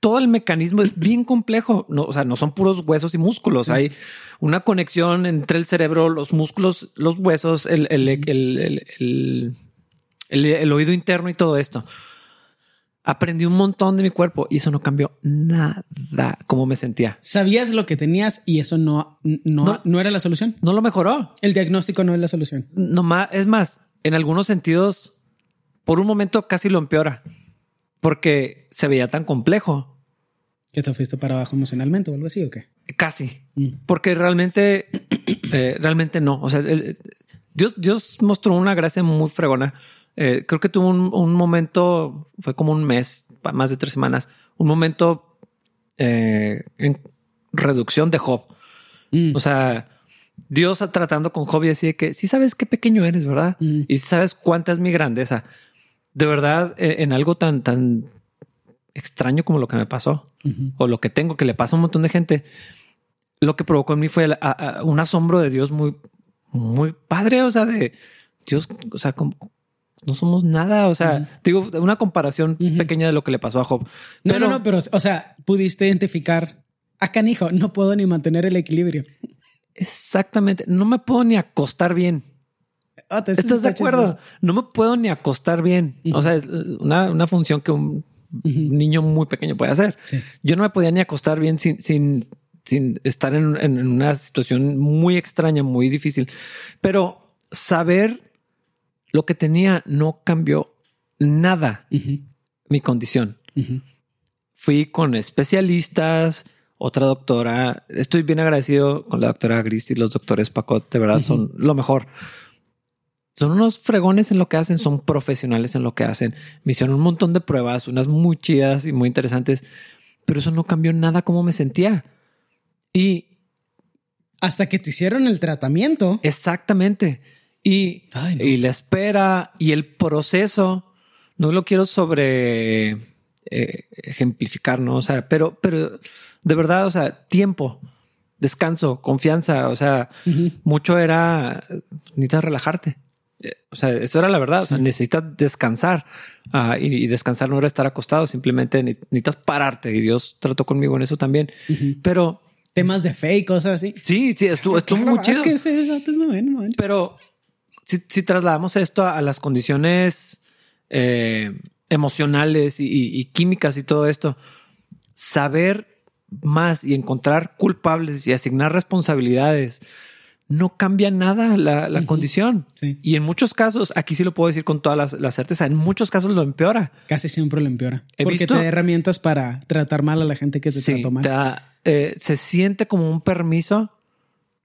Speaker 1: Todo el mecanismo es bien complejo. No, o sea, no son puros huesos y músculos.
Speaker 2: Sí.
Speaker 1: Hay una conexión entre el cerebro, los músculos, los huesos, el, oído interno y todo esto. Aprendí un montón de mi cuerpo y eso no cambió nada como me sentía.
Speaker 2: Sabías lo que tenías y eso no, no,
Speaker 1: No.
Speaker 2: no era la solución.
Speaker 1: No lo mejoró.
Speaker 2: El diagnóstico no es la solución.
Speaker 1: No más, es más, en algunos sentidos, por un momento casi lo empeora porque se veía tan complejo.
Speaker 2: ¿Que te fuiste para abajo emocionalmente o algo así o qué?
Speaker 1: Casi.
Speaker 2: Mm.
Speaker 1: Porque realmente, eh, realmente no. O sea, el- Dios, Dios mostró una gracia muy fregona. Eh, creo que tuvo un, un momento, fue como un mes, más de tres semanas, un momento eh, en reducción de Job.
Speaker 2: Mm.
Speaker 1: O sea, Dios tratando con Job y decía que sí sabes qué pequeño eres, ¿verdad?
Speaker 2: Mm.
Speaker 1: Y sabes cuánta es mi grandeza. De verdad, eh, en algo tan, tan extraño como lo que me pasó
Speaker 2: Ujú.
Speaker 1: o lo que tengo que le pasa a un montón de gente, lo que provocó en mí fue el- a- a- un asombro de Dios muy, muy padre. O sea, de Dios, o sea, como no somos nada. O sea, digo una comparación pequeña de lo que le pasó a Job.
Speaker 2: No,
Speaker 1: Pero-
Speaker 2: no, no, pero, o sea, pudiste identificar a canijo, no puedo ni mantener el equilibrio.
Speaker 1: Exactamente. No me puedo ni acostar bien.
Speaker 2: Ah,
Speaker 1: ¿Estás de acuerdo?
Speaker 2: chistoso.
Speaker 1: No me puedo ni acostar bien. O sea, es una, una función que un
Speaker 2: Ujú.
Speaker 1: niño muy pequeño puede hacer.
Speaker 2: Sí.
Speaker 1: Yo no me podía ni acostar bien sin, sin, sin estar en, en una situación muy extraña, muy difícil. Pero saber lo que tenía no cambió nada mi condición. Fui con especialistas, otra doctora. Estoy bien agradecido con la doctora Gris y los doctores Pacot. De verdad son lo mejor. Son unos fregones en lo que hacen, son profesionales en lo que hacen. Me hicieron un montón de pruebas, unas muy chidas y muy interesantes, pero eso no cambió nada como me sentía. Y
Speaker 2: Hasta que te hicieron el tratamiento.
Speaker 1: exactamente. Y,
Speaker 2: Ay, no.
Speaker 1: y la espera y el proceso, no lo quiero sobre eh, ejemplificar, ¿no? O sea, pero, pero de verdad, o sea, tiempo. descanso, confianza. O sea, mucho era necesitas relajarte. Eh, o sea, eso era la verdad. O sea, necesitas descansar ah, y, descansar no era estar acostado. Simplemente necesitas pararte y Dios trató conmigo en eso también. Pero
Speaker 2: temas de fe y cosas así.
Speaker 1: Sí, sí, estuvo, estuvo muy chido. Es que ese es bueno, Pero si, si, trasladamos esto a, las condiciones eh, emocionales y, químicas y todo esto, saber más y encontrar culpables y asignar responsabilidades no cambia nada la, condición. Y en muchos casos, aquí sí lo puedo decir con toda la, certeza, en muchos casos lo empeora.
Speaker 2: Casi siempre lo empeora. porque te da herramientas para tratar mal a la gente que te sí, trató mal.
Speaker 1: Eh, se siente como un permiso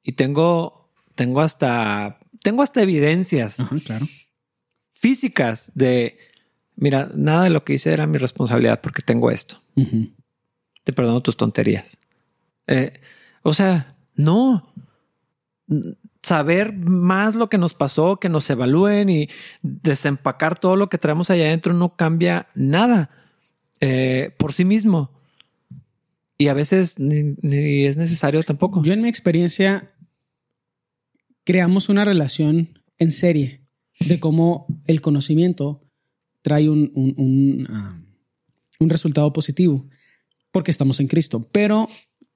Speaker 1: y tengo, tengo hasta, tengo hasta evidencias
Speaker 2: claro.
Speaker 1: físicas de, mira, nada de lo que hice era mi responsabilidad porque tengo esto. Te perdono tus tonterías. Eh, o sea, no saber más lo que nos pasó, que nos evalúen y desempacar todo lo que traemos allá adentro no cambia nada eh, por sí mismo. Y a veces ni, es necesario tampoco.
Speaker 2: Yo en mi experiencia creamos una relación en serie de cómo el conocimiento trae un, un, ah, resultado positivo porque estamos en Cristo. Pero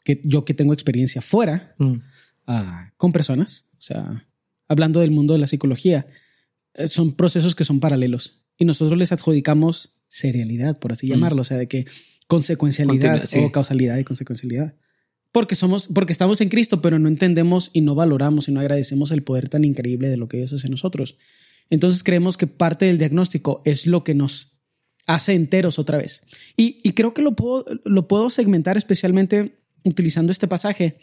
Speaker 2: que yo que tengo experiencia fuera mm. Con personas, o sea, hablando del mundo de la psicología, eh, son procesos que son paralelos y nosotros les adjudicamos serialidad, por así mm. llamarlo, o sea, de que consecuencialidad o causalidad y consecuencialidad. Porque somos, porque estamos en Cristo, pero no entendemos y no valoramos y no agradecemos el poder tan increíble de lo que Dios hace en nosotros. Entonces creemos que parte del diagnóstico es lo que nos hace enteros otra vez. Y, creo que lo puedo, lo puedo segmentar especialmente utilizando este pasaje,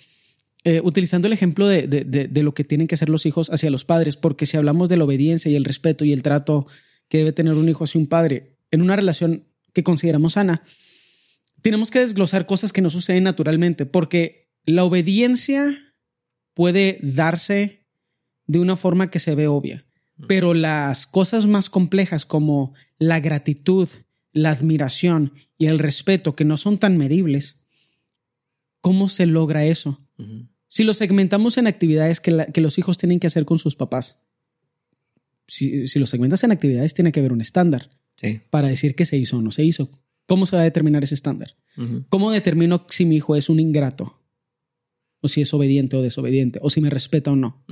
Speaker 2: eh, utilizando el ejemplo de, de, lo que tienen que hacer los hijos hacia los padres, porque si hablamos de la obediencia y el respeto y el trato que debe tener un hijo hacia un padre en una relación que consideramos sana, tenemos que desglosar cosas que no suceden naturalmente, porque la obediencia puede darse de una forma que se ve obvia, pero las cosas más complejas como la gratitud, la admiración y el respeto, que no son tan medibles, ¿cómo se logra eso? Si lo segmentamos en actividades que, los hijos tienen que hacer con sus papás, si, si lo segmentas en actividades, tiene que haber un estándar para decir que se hizo o no se hizo. ¿Cómo se va a determinar ese estándar? ¿Cómo determino si mi hijo es un ingrato? O si es obediente o desobediente, o si me respeta o no.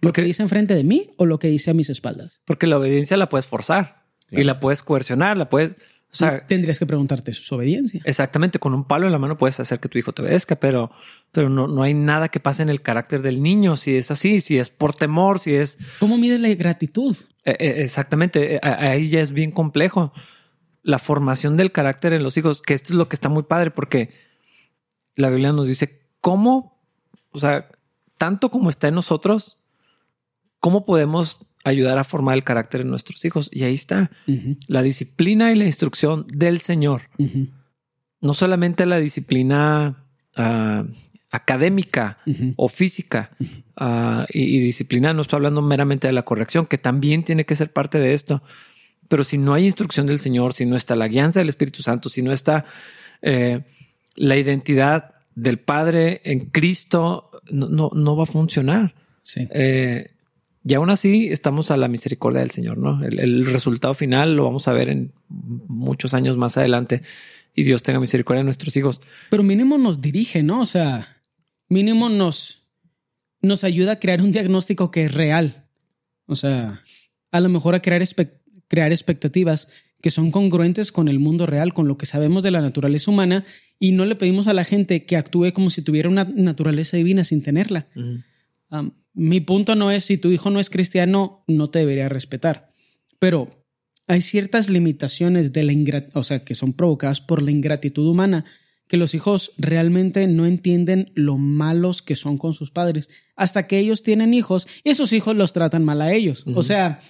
Speaker 2: ¿Lo que dice enfrente de mí o lo que dice a mis espaldas?
Speaker 1: Porque la obediencia la puedes forzar y la puedes coercionar, la puedes. O sea,
Speaker 2: tendrías que preguntarte su obediencia.
Speaker 1: Exactamente, con un palo en la mano puedes hacer que tu hijo te obedezca, pero, pero no, no hay nada que pase en el carácter del niño si es así, si es por temor, si es.
Speaker 2: ¿Cómo mides la gratitud?
Speaker 1: Eh, eh, exactamente, eh, ahí ya es bien complejo la formación del carácter en los hijos, que esto es lo que está muy padre porque la Biblia nos dice cómo, o sea, tanto como está en nosotros, cómo podemos ayudar a formar el carácter en nuestros hijos. Y ahí está la disciplina y la instrucción del Señor. No solamente la disciplina ah, académica o física ah, y, y, disciplina, no estoy hablando meramente de la corrección, que también tiene que ser parte de esto, pero si no hay instrucción del Señor, si no está la guianza del Espíritu Santo, si no está eh, la identidad del Padre en Cristo, no, no, va a funcionar.
Speaker 2: Sí.
Speaker 1: Eh, y aún así estamos a la misericordia del Señor, ¿no? El, resultado final lo vamos a ver en muchos años más adelante y Dios tenga misericordia de nuestros hijos.
Speaker 2: Pero mínimo nos dirige, ¿no? O sea, mínimo nos, nos ayuda a crear un diagnóstico que es real. O sea, a lo mejor a crear crear expectativas que son congruentes con el mundo real, con lo que sabemos de la naturaleza humana, y no le pedimos a la gente que actúe como si tuviera una naturaleza divina sin tenerla. Mi punto no es si tu hijo no es cristiano, no te debería respetar, pero hay ciertas limitaciones de la o sea, que son provocadas por la ingratitud humana, que los hijos realmente no entienden lo malos que son con sus padres, hasta que ellos tienen hijos y esos hijos los tratan mal a ellos. O sea,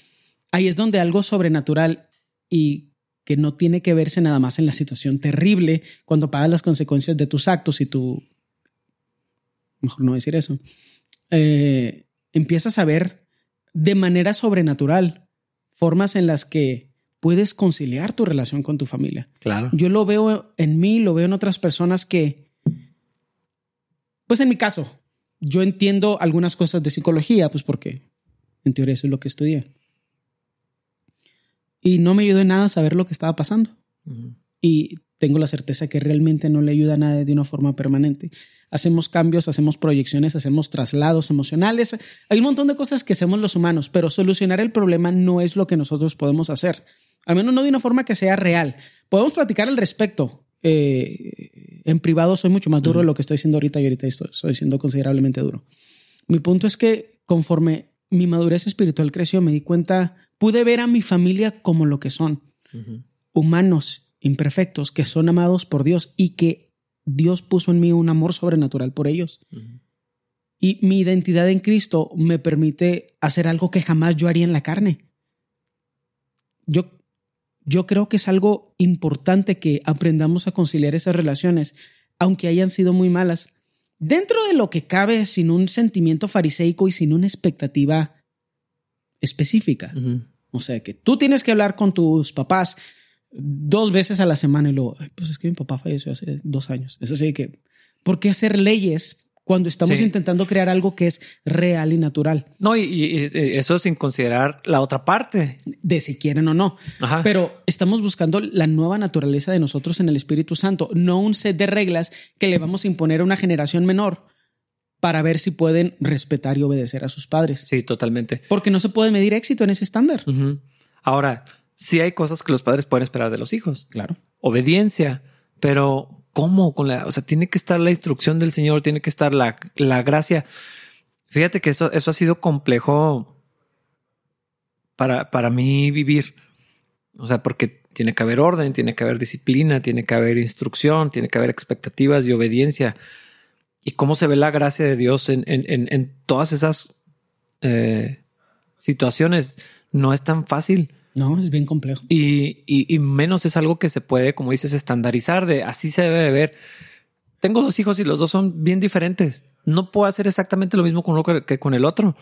Speaker 2: ahí es donde algo sobrenatural y que no tiene que verse nada más en la situación terrible cuando pagas las consecuencias de tus actos y tu... Mejor no decir eso. Eh, empiezas a ver de manera sobrenatural formas en las que puedes conciliar tu relación con tu familia.
Speaker 1: Claro.
Speaker 2: Yo lo veo en mí, lo veo en otras personas que pues en mi caso, yo entiendo algunas cosas de psicología, pues porque en teoría eso es lo que estudié. Y no me ayudó en nada a saber lo que estaba pasando. Y tengo la certeza que realmente no le ayuda a nadie de una forma permanente. Hacemos cambios, hacemos proyecciones, hacemos traslados emocionales. Hay un montón de cosas que hacemos los humanos, pero solucionar el problema no es lo que nosotros podemos hacer. Al menos no de una forma que sea real. Podemos platicar al respecto. Eh, en privado soy mucho más duro de lo que estoy siendo ahorita y ahorita estoy, soy siendo considerablemente duro. Mi punto es que conforme mi madurez espiritual creció, me di cuenta pude ver a mi familia como lo que son, humanos imperfectos que son amados por Dios y que Dios puso en mí un amor sobrenatural por ellos. Y mi identidad en Cristo me permite hacer algo que jamás yo haría en la carne. Yo, yo creo que es algo importante que aprendamos a conciliar esas relaciones, aunque hayan sido muy malas, dentro de lo que cabe sin un sentimiento fariseico y sin una expectativa específica. O sea, que tú tienes que hablar con tus papás dos veces a la semana y luego, pues es que mi papá falleció hace dos años. Es así que, ¿por qué hacer leyes cuando estamos intentando crear algo que es real y natural?
Speaker 1: No, y, eso sin considerar la otra parte.
Speaker 2: De si quieren o no. Pero estamos buscando la nueva naturaleza de nosotros en el Espíritu Santo, no un set de reglas que le vamos a imponer a una generación menor para ver si pueden respetar y obedecer a sus padres.
Speaker 1: Sí, totalmente.
Speaker 2: Porque no se puede medir éxito en ese estándar.
Speaker 1: Ahora, sí hay cosas que los padres pueden esperar de los hijos.
Speaker 2: Claro.
Speaker 1: Obediencia, pero ¿cómo? Con la, o sea, tiene que estar la instrucción del Señor, tiene que estar la, la gracia. Fíjate que eso, eso ha sido complejo para, para mí vivir. O sea, porque tiene que haber orden, tiene que haber disciplina, tiene que haber instrucción, tiene que haber expectativas y obediencia y cómo se ve la gracia de Dios en, en, en todas esas eh, situaciones. No es tan fácil.
Speaker 2: No, es bien complejo.
Speaker 1: Y, y, menos es algo que se puede, como dices, estandarizar de así se debe de ver. Tengo dos hijos y los dos son bien diferentes. No puedo hacer exactamente lo mismo con uno que con el otro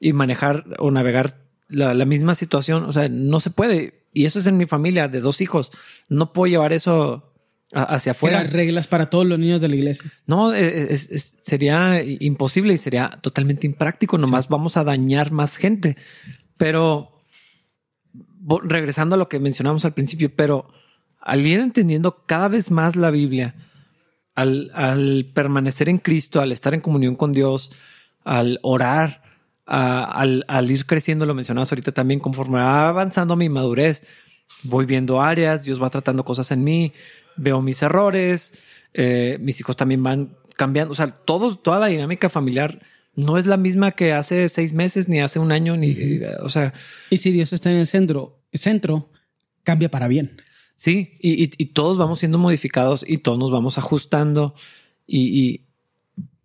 Speaker 1: y manejar o navegar la, la, misma situación. O sea, no se puede. Y eso es en mi familia de dos hijos. No puedo llevar eso hacia afuera.
Speaker 2: reglas para todos los niños de la iglesia.
Speaker 1: No, e, e, sería imposible y sería totalmente impráctico. Nomás vamos a dañar más gente. Pero regresando a lo que mencionamos al principio, pero al ir entendiendo cada vez más la Biblia, al, permanecer en Cristo, al estar en comunión con Dios, al orar, al, ir creciendo, lo mencionabas ahorita también, conforme va avanzando mi madurez, voy viendo áreas, Dios va tratando cosas en mí, veo mis errores, eh, mis hijos también van cambiando, o sea, toda la dinámica familiar no es la misma que hace seis meses, ni hace un año, ni, o sea.
Speaker 2: Y si Dios está en el centro, el centro cambia para bien.
Speaker 1: Sí, y, todos vamos siendo modificados y todos nos vamos ajustando y,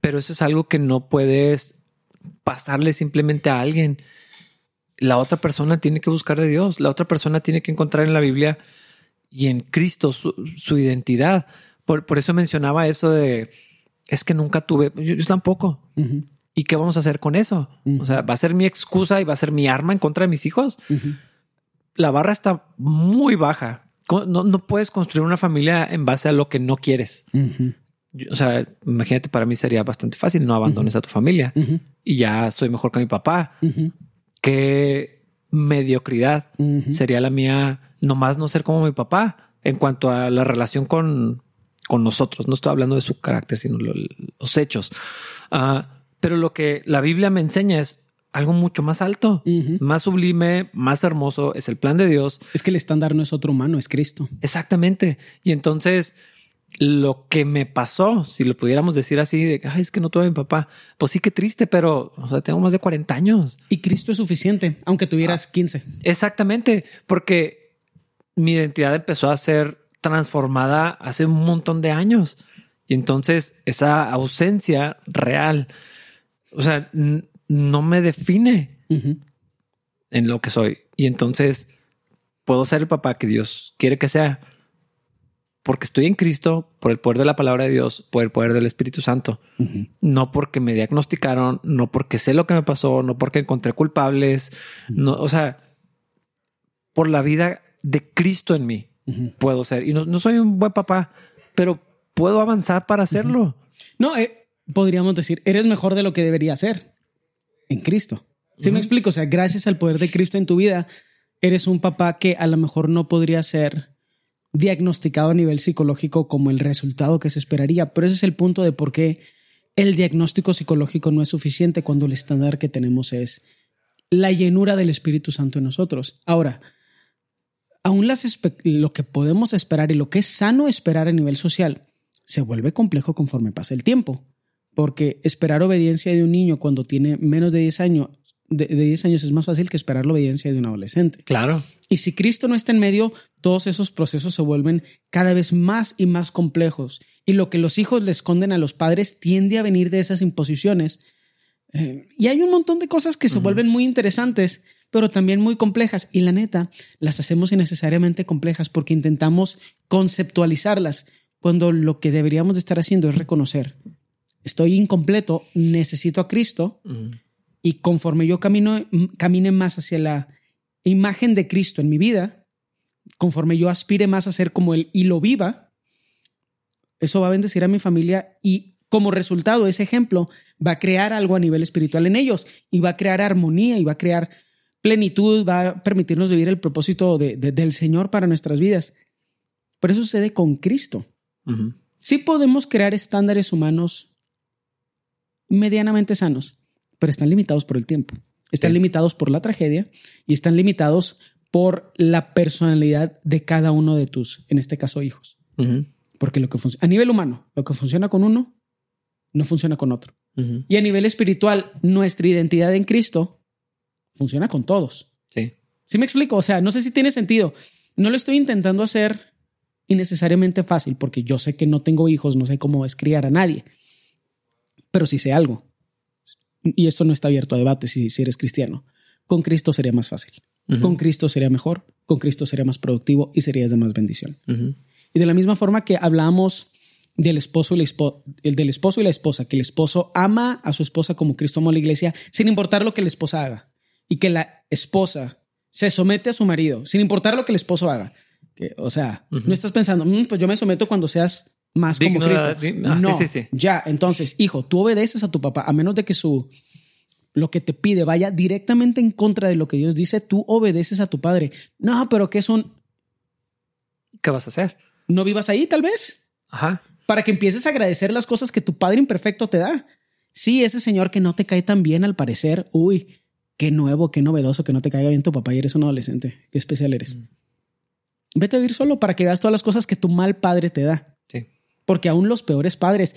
Speaker 1: pero eso es algo que no puedes pasarle simplemente a alguien. La otra persona tiene que buscar de Dios, la otra persona tiene que encontrar en la Biblia y en Cristo su, identidad. Por, eso mencionaba eso de, es que nunca tuve, yo, tampoco. ¿Y qué vamos a hacer con eso? O sea, ¿va a ser mi excusa y va a ser mi arma en contra de mis hijos? La barra está muy baja. No, puedes construir una familia en base a lo que no quieres. o sea, imagínate, para mí sería bastante fácil, no abandones a tu familia y ya soy mejor que mi papá. Qué mediocridad sería la mía nomás no ser como mi papá en cuanto a la relación con, con nosotros. No estoy hablando de su carácter, sino los hechos. Ah, pero lo que la Biblia me enseña es algo mucho más alto, más sublime, más hermoso. Es el plan de Dios.
Speaker 2: Es que el estándar no es otro humano, es Cristo.
Speaker 1: Exactamente. Y entonces lo que me pasó, si lo pudiéramos decir así, de Ay, es que no tuve a mi papá, pues sí que triste, pero o sea, tengo más de 40 años.
Speaker 2: Y Cristo es suficiente, aunque tuvieras 15.
Speaker 1: Exactamente, porque mi identidad empezó a ser transformada hace un montón de años. Y entonces esa ausencia real, o sea, no me define en lo que soy. Y entonces puedo ser el papá que Dios quiere que sea, porque estoy en Cristo, por el poder de la palabra de Dios, por el poder del Espíritu Santo. No porque me diagnosticaron, no porque sé lo que me pasó, no porque encontré culpables, no, o sea, por la vida de Cristo en mí puedo ser. Y no, soy un buen papá, pero puedo avanzar para hacerlo.
Speaker 2: No, eh, podríamos decir, eres mejor de lo que debería ser en Cristo. ¿Sí me explico? O sea, gracias al poder de Cristo en tu vida, eres un papá que a lo mejor no podría ser diagnosticado a nivel psicológico como el resultado que se esperaría, pero ese es el punto de por qué el diagnóstico psicológico no es suficiente cuando el estándar que tenemos es la llenura del Espíritu Santo en nosotros. Ahora, aún las lo que podemos esperar y lo que es sano esperar a nivel social se vuelve complejo conforme pasa el tiempo, porque esperar obediencia de un niño cuando tiene menos de 10 años de, 10 años es más fácil que esperar la obediencia de un adolescente.
Speaker 1: Claro.
Speaker 2: Y si Cristo no está en medio, todos esos procesos se vuelven cada vez más y más complejos. Y lo que los hijos le esconden a los padres tiende a venir de esas imposiciones. Eh, y hay un montón de cosas que se vuelven muy interesantes, pero también muy complejas. Y la neta, las hacemos innecesariamente complejas porque intentamos conceptualizarlas cuando lo que deberíamos de estar haciendo es reconocer, estoy incompleto, necesito a Cristo. Y conforme yo camino, camine más hacia la imagen de Cristo en mi vida, conforme yo aspire más a ser como Él y lo viva, eso va a bendecir a mi familia y como resultado ese ejemplo va a crear algo a nivel espiritual en ellos y va a crear armonía y va a crear plenitud, va a permitirnos vivir el propósito del Señor para nuestras vidas. Pero eso sucede con Cristo. Sí podemos crear estándares humanos medianamente sanos, pero están limitados por el tiempo, están limitados por la tragedia y están limitados por la personalidad de cada uno de tus, en este caso, hijos. Porque lo que funciona, a nivel humano, lo que funciona con uno, no funciona con otro. Y a nivel espiritual, nuestra identidad en Cristo funciona con todos.
Speaker 1: Sí.
Speaker 2: ¿Sí me explico? O sea, no sé si tiene sentido. No lo estoy intentando hacer innecesariamente fácil porque yo sé que no tengo hijos, no sé cómo es criar a nadie, pero sí sé algo y esto no está abierto a debate si, si eres cristiano, con Cristo sería más fácil. Con Cristo sería mejor, con Cristo sería más productivo y serías de más bendición. Y de la misma forma que hablamos del esposo, y la el del esposo y la esposa, que el esposo ama a su esposa como Cristo amó a la iglesia, sin importar lo que la esposa haga. Y que la esposa se somete a su marido, sin importar lo que el esposo haga. Que, o sea, no estás pensando, mm, pues yo me someto cuando seas más como Cristo. Ah, no, ya. Entonces, hijo, tú obedeces a tu papá, a menos de que su lo que te pide vaya directamente en contra de lo que Dios dice, tú obedeces a tu padre. No, pero ¿qué son?
Speaker 1: ¿Qué vas a hacer?
Speaker 2: No vivas ahí, tal vez.
Speaker 1: Ajá.
Speaker 2: Para que empieces a agradecer las cosas que tu padre imperfecto te da. Sí, ese señor que no te cae tan bien al parecer. Uy, qué nuevo, qué novedoso que no te caiga bien tu papá y eres un adolescente. Qué especial eres. Mm. Vete a vivir solo para que veas todas las cosas que tu mal padre te da. Porque aún los peores padres.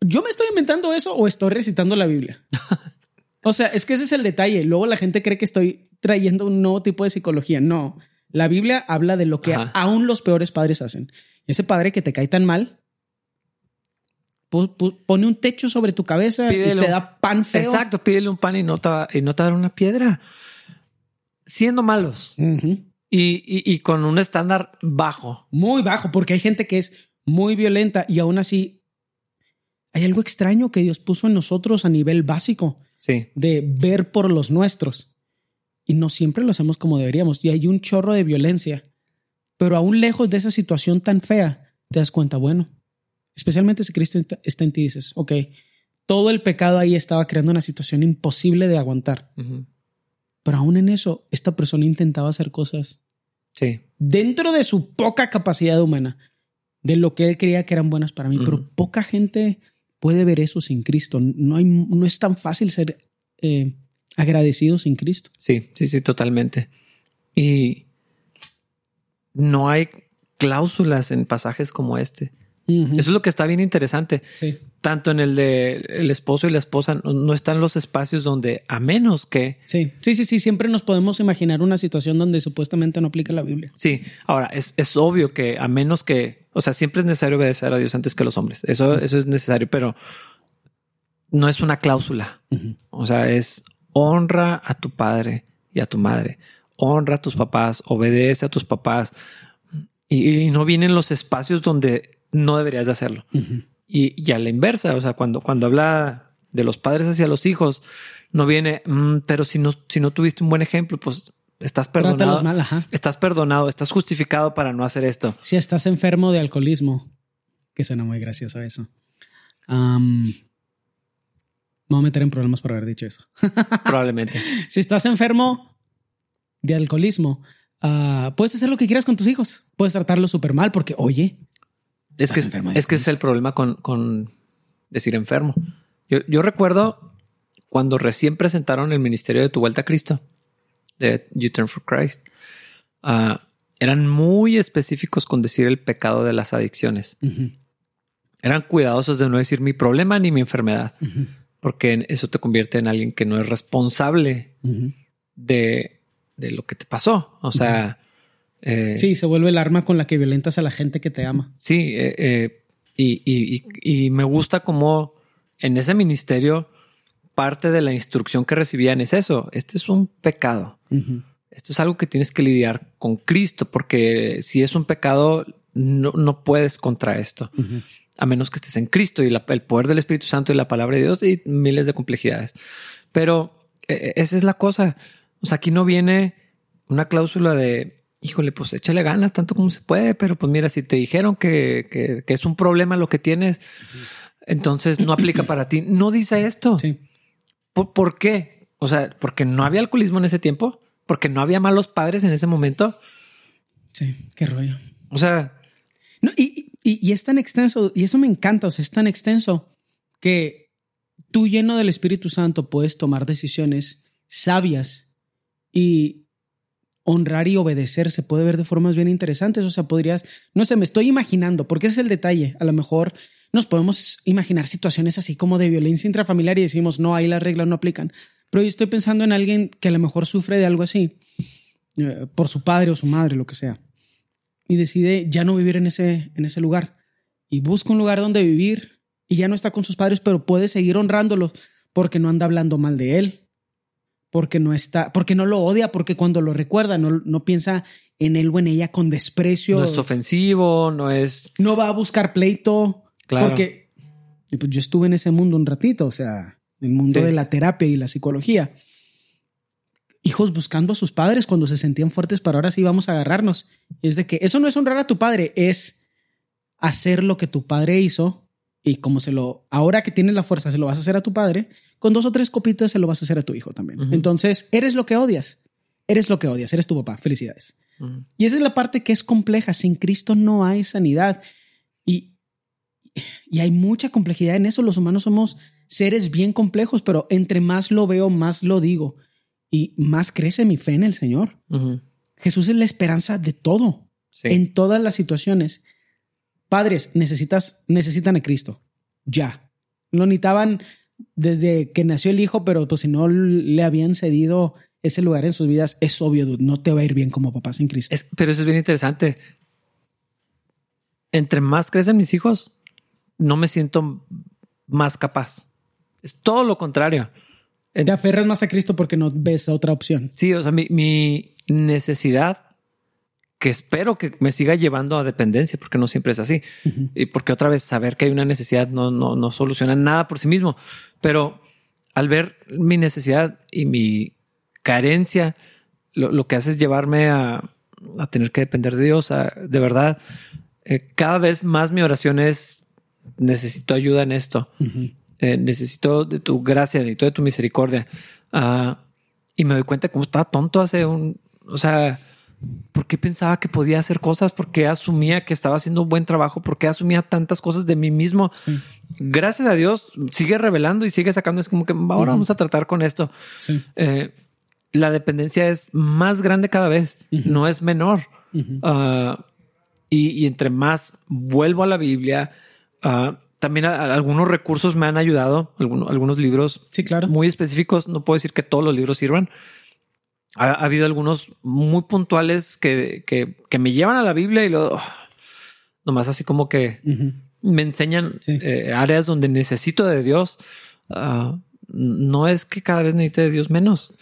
Speaker 2: ¿Yo me estoy inventando eso o estoy recitando la Biblia? <laughs> o sea, es que ese es el detalle. Luego la gente cree que estoy trayendo un nuevo tipo de psicología. No, la Biblia habla de lo que aún los peores padres hacen. Ese padre que te cae tan mal, pone un techo sobre tu cabeza y te da pan feo.
Speaker 1: Exacto, pídele un pan y no te, y no te dar una piedra. Siendo malos. y, y, con un estándar bajo.
Speaker 2: Muy bajo, porque hay gente que es muy violenta y aún así hay algo extraño que Dios puso en nosotros a nivel básico
Speaker 1: sí.
Speaker 2: de ver por los nuestros y no siempre lo hacemos como deberíamos y hay un chorro de violencia, pero aún lejos de esa situación tan fea te das cuenta, bueno, especialmente si Cristo está en ti dices, ok, todo el pecado ahí estaba creando una situación imposible de aguantar. Pero aún en eso, esta persona intentaba hacer cosas
Speaker 1: sí.
Speaker 2: dentro de su poca capacidad humana de lo que él creía que eran buenas para mí, pero poca gente puede ver eso sin Cristo. No, hay, no es tan fácil ser eh, agradecido sin Cristo.
Speaker 1: Sí, sí, sí, totalmente. Y no hay cláusulas en pasajes como este. Eso es lo que está bien interesante.
Speaker 2: Sí.
Speaker 1: Tanto en el de el esposo y la esposa no, están los espacios donde a menos que.
Speaker 2: Sí, sí, sí, sí. Siempre nos podemos imaginar una situación donde supuestamente no aplica la Biblia.
Speaker 1: Sí. Ahora es, es obvio que a menos que, o sea, siempre es necesario obedecer a Dios antes que los hombres. Eso, eso es necesario, pero no es una cláusula. O sea, es honra a tu padre y a tu madre. Honra a tus papás, obedece a tus papás. Y, y no vienen los espacios donde no deberías de hacerlo. Y, a la inversa, o sea, cuando, cuando habla de los padres hacia los hijos, no viene, mm, pero si no, si no tuviste un buen ejemplo, pues estás perdonado. Estás perdonado, estás justificado para no hacer esto.
Speaker 2: Si estás enfermo de alcoholismo, que suena muy gracioso eso. Am, me voy a meter en problemas por haber dicho eso. <laughs>
Speaker 1: Probablemente.
Speaker 2: si estás enfermo de alcoholismo, ah, puedes hacer lo que quieras con tus hijos. Puedes tratarlos súper mal porque, oye,
Speaker 1: Es que, es que es el problema con, con decir enfermo. Yo, yo recuerdo cuando recién presentaron el ministerio de Tu Vuelta a Cristo, de You Turn for Christ, ah, eran muy específicos con decir el pecado de las adicciones. Eran cuidadosos de no decir mi problema ni mi enfermedad, porque eso te convierte en alguien que no es responsable de, de lo que te pasó. O sea, eh,
Speaker 2: sí, se vuelve el arma con la que violentas a la gente que te ama.
Speaker 1: Sí, eh, eh, y, y- y- y me gusta como en ese ministerio parte de la instrucción que recibían es eso. Este es un pecado. Esto es algo que tienes que lidiar con Cristo, porque si es un pecado, no, no puedes contra esto, a menos que estés en Cristo y la- el poder del Espíritu Santo y la palabra de Dios y miles de complejidades. Pero esa es la cosa. O sea, aquí no viene una cláusula de, híjole, pues échale ganas tanto como se puede, pero pues mira, si te dijeron que, que- que es un problema lo que tienes, entonces no aplica para ti. No dice esto.
Speaker 2: Sí.
Speaker 1: ¿Por, por qué? O sea, porque no había alcoholismo en ese tiempo, porque no había malos padres en ese momento.
Speaker 2: Sí, qué rollo.
Speaker 1: O sea,
Speaker 2: No, y, y- y es tan extenso, y eso me encanta, o sea, es tan extenso que tú lleno del Espíritu Santo puedes tomar decisiones sabias y honrar y obedecer se puede ver de formas bien interesantes. O sea, podrías, no sé, me estoy imaginando, porque ese es el detalle. A lo mejor nos podemos imaginar situaciones así como de violencia intrafamiliar y decimos, no, ahí las reglas no aplican. Pero yo estoy pensando en alguien que a lo mejor sufre de algo así, eh, por su padre o su madre, lo que sea y decide ya no vivir en ese, en ese lugar y busca un lugar donde vivir y ya no está con sus padres, pero puede seguir honrándolos porque no anda hablando mal de él, porque no está, porque no lo odia, porque cuando lo recuerda no, no piensa en él o en ella con desprecio,
Speaker 1: no es ofensivo, no es
Speaker 2: no va a buscar pleito,
Speaker 1: claro.
Speaker 2: porque pues yo estuve en ese mundo un ratito, o sea, el mundo
Speaker 1: Sí.
Speaker 2: de la terapia y la psicología. Hijos buscando a sus padres cuando se sentían fuertes para ahora sí vamos a agarrarnos. Es de que eso no es honrar a tu padre, es hacer lo que tu padre hizo y como se lo, ahora que tienes la fuerza, se lo vas a hacer a tu padre, con dos o tres copitas se lo vas a hacer a tu hijo también. Entonces, eres lo que odias. Eres lo que odias, eres tu papá. Felicidades. Y esa es la parte que es compleja. Sin Cristo no hay sanidad. Y, y hay mucha complejidad en eso. Los humanos somos seres bien complejos, pero entre más lo veo, más lo digo. Y más crece mi fe en el Señor. Jesús es la esperanza de todo,
Speaker 1: Sí.
Speaker 2: en todas las situaciones. Padres, necesitas, necesitan a Cristo. Ya. Lo necesitaban desde que nació el hijo, pero pues si no le habían cedido ese lugar en sus vidas, es obvio, dude, no te va a ir bien como papá sin Cristo.
Speaker 1: Es- pero eso es bien interesante. Entre más crecen mis hijos, no me siento más capaz. Es todo lo contrario.
Speaker 2: Te aferras más a Cristo porque no ves otra opción.
Speaker 1: Sí, o sea, mi, mi necesidad, que espero que me siga llevando a dependencia, porque no siempre es así.
Speaker 2: Ujú.
Speaker 1: Y porque otra vez saber que hay una necesidad no, no, no soluciona nada por sí mismo. Pero al ver mi necesidad y mi carencia, lo, lo que hace es llevarme a, a tener que depender de Dios. a- de verdad, eh, cada vez más mi oración es necesito ayuda en esto.
Speaker 2: Ujú.
Speaker 1: Eh, necesito de tu gracia, necesito de tu misericordia. Ah, y me doy cuenta cómo estaba tonto hace un, o sea, ¿por qué pensaba que podía hacer cosas? ¿Por qué asumía que estaba haciendo un buen trabajo? ¿Por qué asumía tantas cosas de mí mismo?
Speaker 2: Sí,
Speaker 1: Gracias a Dios sigue revelando y sigue sacando. Es como que ahora vamos a tratar con esto.
Speaker 2: sí.
Speaker 1: Eh, la dependencia es más grande cada vez, no es menor. Ah, y, y entre más vuelvo a la Biblia, ah, también a- a algunos recursos me han ayudado, algunos, algunos libros
Speaker 2: Sí, claro.
Speaker 1: muy específicos. No puedo decir que todos los libros sirvan. Ha, ha habido algunos muy puntuales que, que, que me llevan a la Biblia y luego nomás así como que
Speaker 2: Ujú.
Speaker 1: me enseñan
Speaker 2: Sí.
Speaker 1: eh, áreas donde necesito de Dios. Ah, no es que cada vez necesite de Dios menos.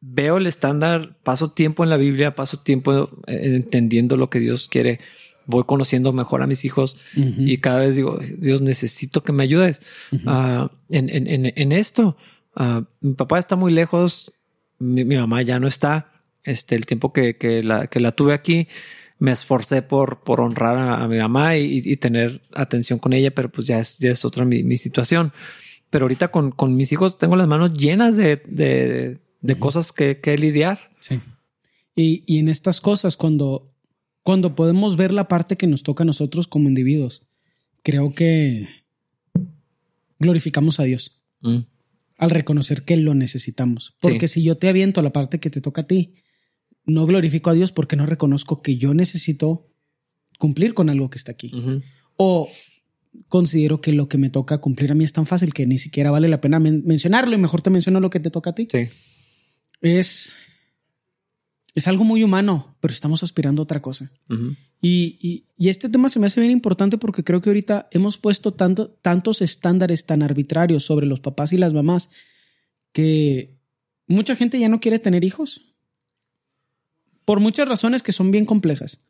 Speaker 1: Veo el estándar, paso tiempo en la Biblia, paso tiempo eh, entendiendo lo que Dios quiere, voy conociendo mejor a mis hijos
Speaker 2: Ujú.
Speaker 1: y cada vez digo, Dios, necesito que me ayudes
Speaker 2: Ujú.
Speaker 1: ah, en, en- en- en esto. Ah, mi papá está muy lejos, mi, mi mamá ya no está. Este, el tiempo que, que la, que la tuve aquí, me esforcé por, por honrar a, mi mamá y, tener atención con ella, pero pues ya es, ya es otra mi, situación. Pero ahorita con, con, mis hijos tengo las manos llenas de, de, de cosas que, que, lidiar.
Speaker 2: Sí. Y, y, en estas cosas, cuando, cuando podemos ver la parte que nos toca a nosotros como individuos, creo que glorificamos a Dios mm. Al reconocer que lo necesitamos. Porque si yo te aviento la parte que te toca a ti, no glorifico a Dios porque no reconozco que yo necesito cumplir con algo que está aquí. O considero que lo que me toca cumplir a mí es tan fácil que ni siquiera vale la pena mencionarlo y mejor te menciono lo que te toca a ti.
Speaker 1: Sí.
Speaker 2: Es, es algo muy humano, pero estamos aspirando a otra cosa. y, este tema se me hace bien importante porque creo que ahorita hemos puesto tanto, tantos estándares tan arbitrarios sobre los papás y las mamás que mucha gente ya no quiere tener hijos por muchas razones que son bien complejas.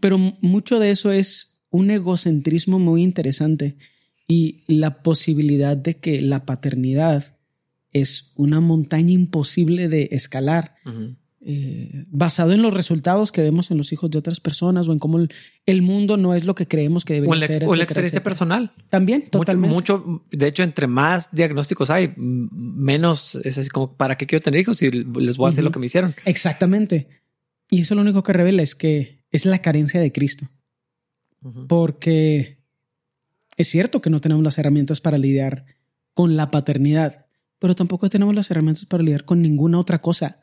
Speaker 2: Pero mucho de eso es un egocentrismo muy interesante y la posibilidad de que la paternidad es una montaña imposible de escalar. Eh, basado en los resultados que vemos en los hijos de otras personas o en cómo el, mundo no es lo que creemos que debería ser.
Speaker 1: O la experiencia personal.
Speaker 2: También, totalmente.
Speaker 1: Mucho, de hecho, entre más diagnósticos hay, menos es así como, ¿para qué quiero tener hijos si les voy a hacer lo que me hicieron?
Speaker 2: Exactamente. Y eso lo único que revela es que es la carencia de Cristo. Porque es cierto que no tenemos las herramientas para lidiar con la paternidad, pero tampoco tenemos las herramientas para lidiar con ninguna otra cosa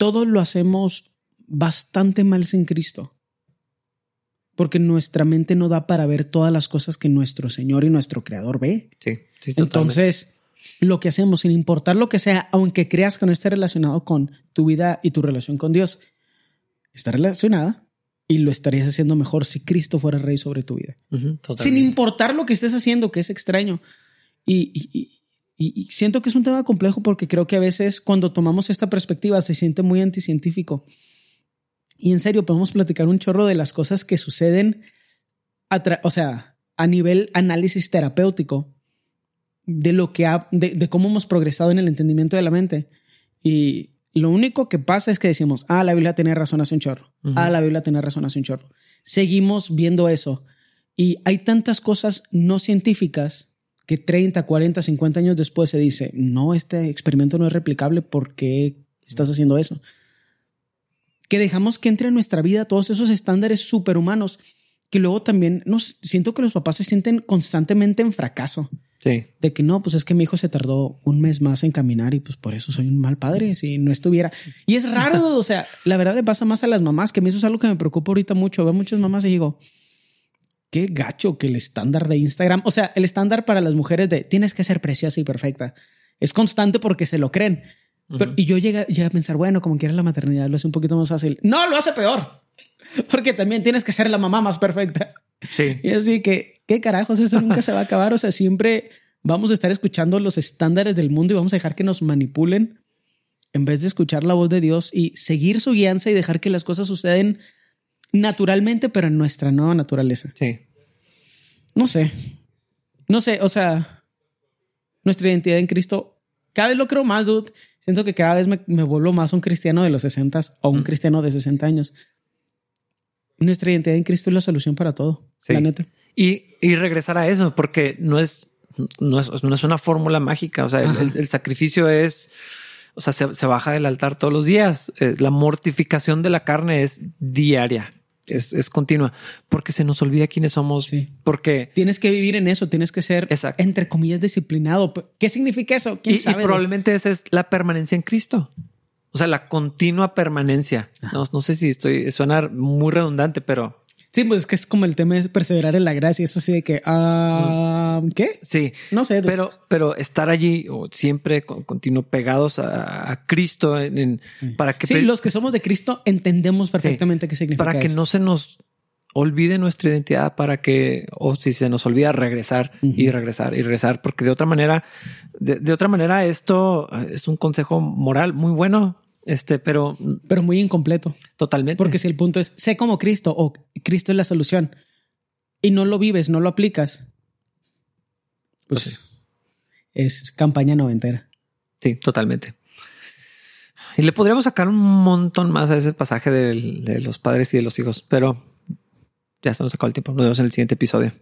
Speaker 2: todos lo hacemos bastante mal sin Cristo. Porque nuestra mente no da para ver todas las cosas que nuestro Señor y nuestro Creador ve.
Speaker 1: Sí, sí
Speaker 2: Entonces, lo que hacemos, sin importar lo que sea, aunque creas que no esté relacionado con tu vida y tu relación con Dios, está relacionada y lo estarías haciendo mejor si Cristo fuera rey sobre tu vida. sin importar lo que estés haciendo, que es extraño. y, y, siento que es un tema complejo porque creo que a veces cuando tomamos esta perspectiva se siente muy anticientífico. Y en serio, podemos platicar un chorro de las cosas que suceden, o sea, a nivel análisis terapéutico, de lo que ha, de, cómo hemos progresado en el entendimiento de la mente. Y lo único que pasa es que decimos, ah, la Biblia tiene razón hace un chorro. Ah, la Biblia tiene razón hace un chorro. Seguimos viendo eso. Y hay tantas cosas no científicas que 30, 40, 50 años después se dice, no, este experimento no es replicable, ¿por qué estás haciendo eso? Que dejamos que entre en nuestra vida todos esos estándares superhumanos que luego también nos siento que los papás se sienten constantemente en fracaso.
Speaker 1: Sí.
Speaker 2: De que no, pues es que mi hijo se tardó un mes más en caminar y pues por eso soy un mal padre si no estuviera. Y es raro, o sea, la verdad le pasa más a las mamás, que a mí eso es algo que me preocupa ahorita mucho. Veo muchas mamás y digo, qué gacho que el estándar de Instagram, o sea, el estándar para las mujeres de tienes que ser preciosa y perfecta, es constante porque se lo creen. y yo llegué, a pensar, bueno, como quieras la maternidad lo hace un poquito más fácil. No, lo hace peor. <laughs> Porque también tienes que ser la mamá más perfecta.
Speaker 1: Sí.
Speaker 2: Y así que, ¿qué carajos? Eso nunca se va a acabar. O sea, siempre vamos a estar escuchando los estándares del mundo y vamos a dejar que nos manipulen en vez de escuchar la voz de Dios y seguir su guianza y dejar que las cosas suceden naturalmente, pero en nuestra nueva naturaleza.
Speaker 1: Sí.
Speaker 2: No sé. No sé, o sea, nuestra identidad en Cristo, cada vez lo creo más, dude. Siento que cada vez me, vuelvo más un cristiano de los 60 o un mm. cristiano de 60 años. Nuestra identidad en Cristo es la solución para todo,
Speaker 1: sí. la neta. Y, y regresar a eso, porque no es, no es, no es una fórmula mágica. O sea, el, sacrificio es, o sea, se, baja del altar todos los días. Eh, la mortificación de la carne es diaria es, continua, porque se nos olvida quiénes somos. Porque
Speaker 2: tienes que vivir en eso, tienes que ser, entre comillas, disciplinado. ¿Qué significa eso? ¿Quién
Speaker 1: sabe? Y probablemente esa es la permanencia en Cristo. O sea, la continua permanencia. No, no, sé si estoy, suena muy redundante, pero
Speaker 2: Sí, pues es que es como el tema de perseverar en la gracia. Eso sí de que, ah, ¿qué?
Speaker 1: Sí.
Speaker 2: No sé.
Speaker 1: Pero, pero estar allí o siempre con, continuo pegados a, Cristo en, para que...
Speaker 2: Sí, los que somos de Cristo entendemos perfectamente qué significa
Speaker 1: Para que no se nos olvide nuestra identidad, para que, o si se nos olvida, regresar y regresar y regresar, porque de otra manera, de otra manera, esto es un consejo moral muy bueno este, pero.
Speaker 2: Pero muy incompleto.
Speaker 1: Totalmente.
Speaker 2: Porque si el punto es sé como Cristo o Cristo es la solución y no lo vives, no lo aplicas, pues es campaña noventera.
Speaker 1: Sí, totalmente. Y le podríamos sacar un montón más a ese pasaje del- de, los padres y de los hijos, pero ya se nos acabó el tiempo. Nos vemos en el siguiente episodio.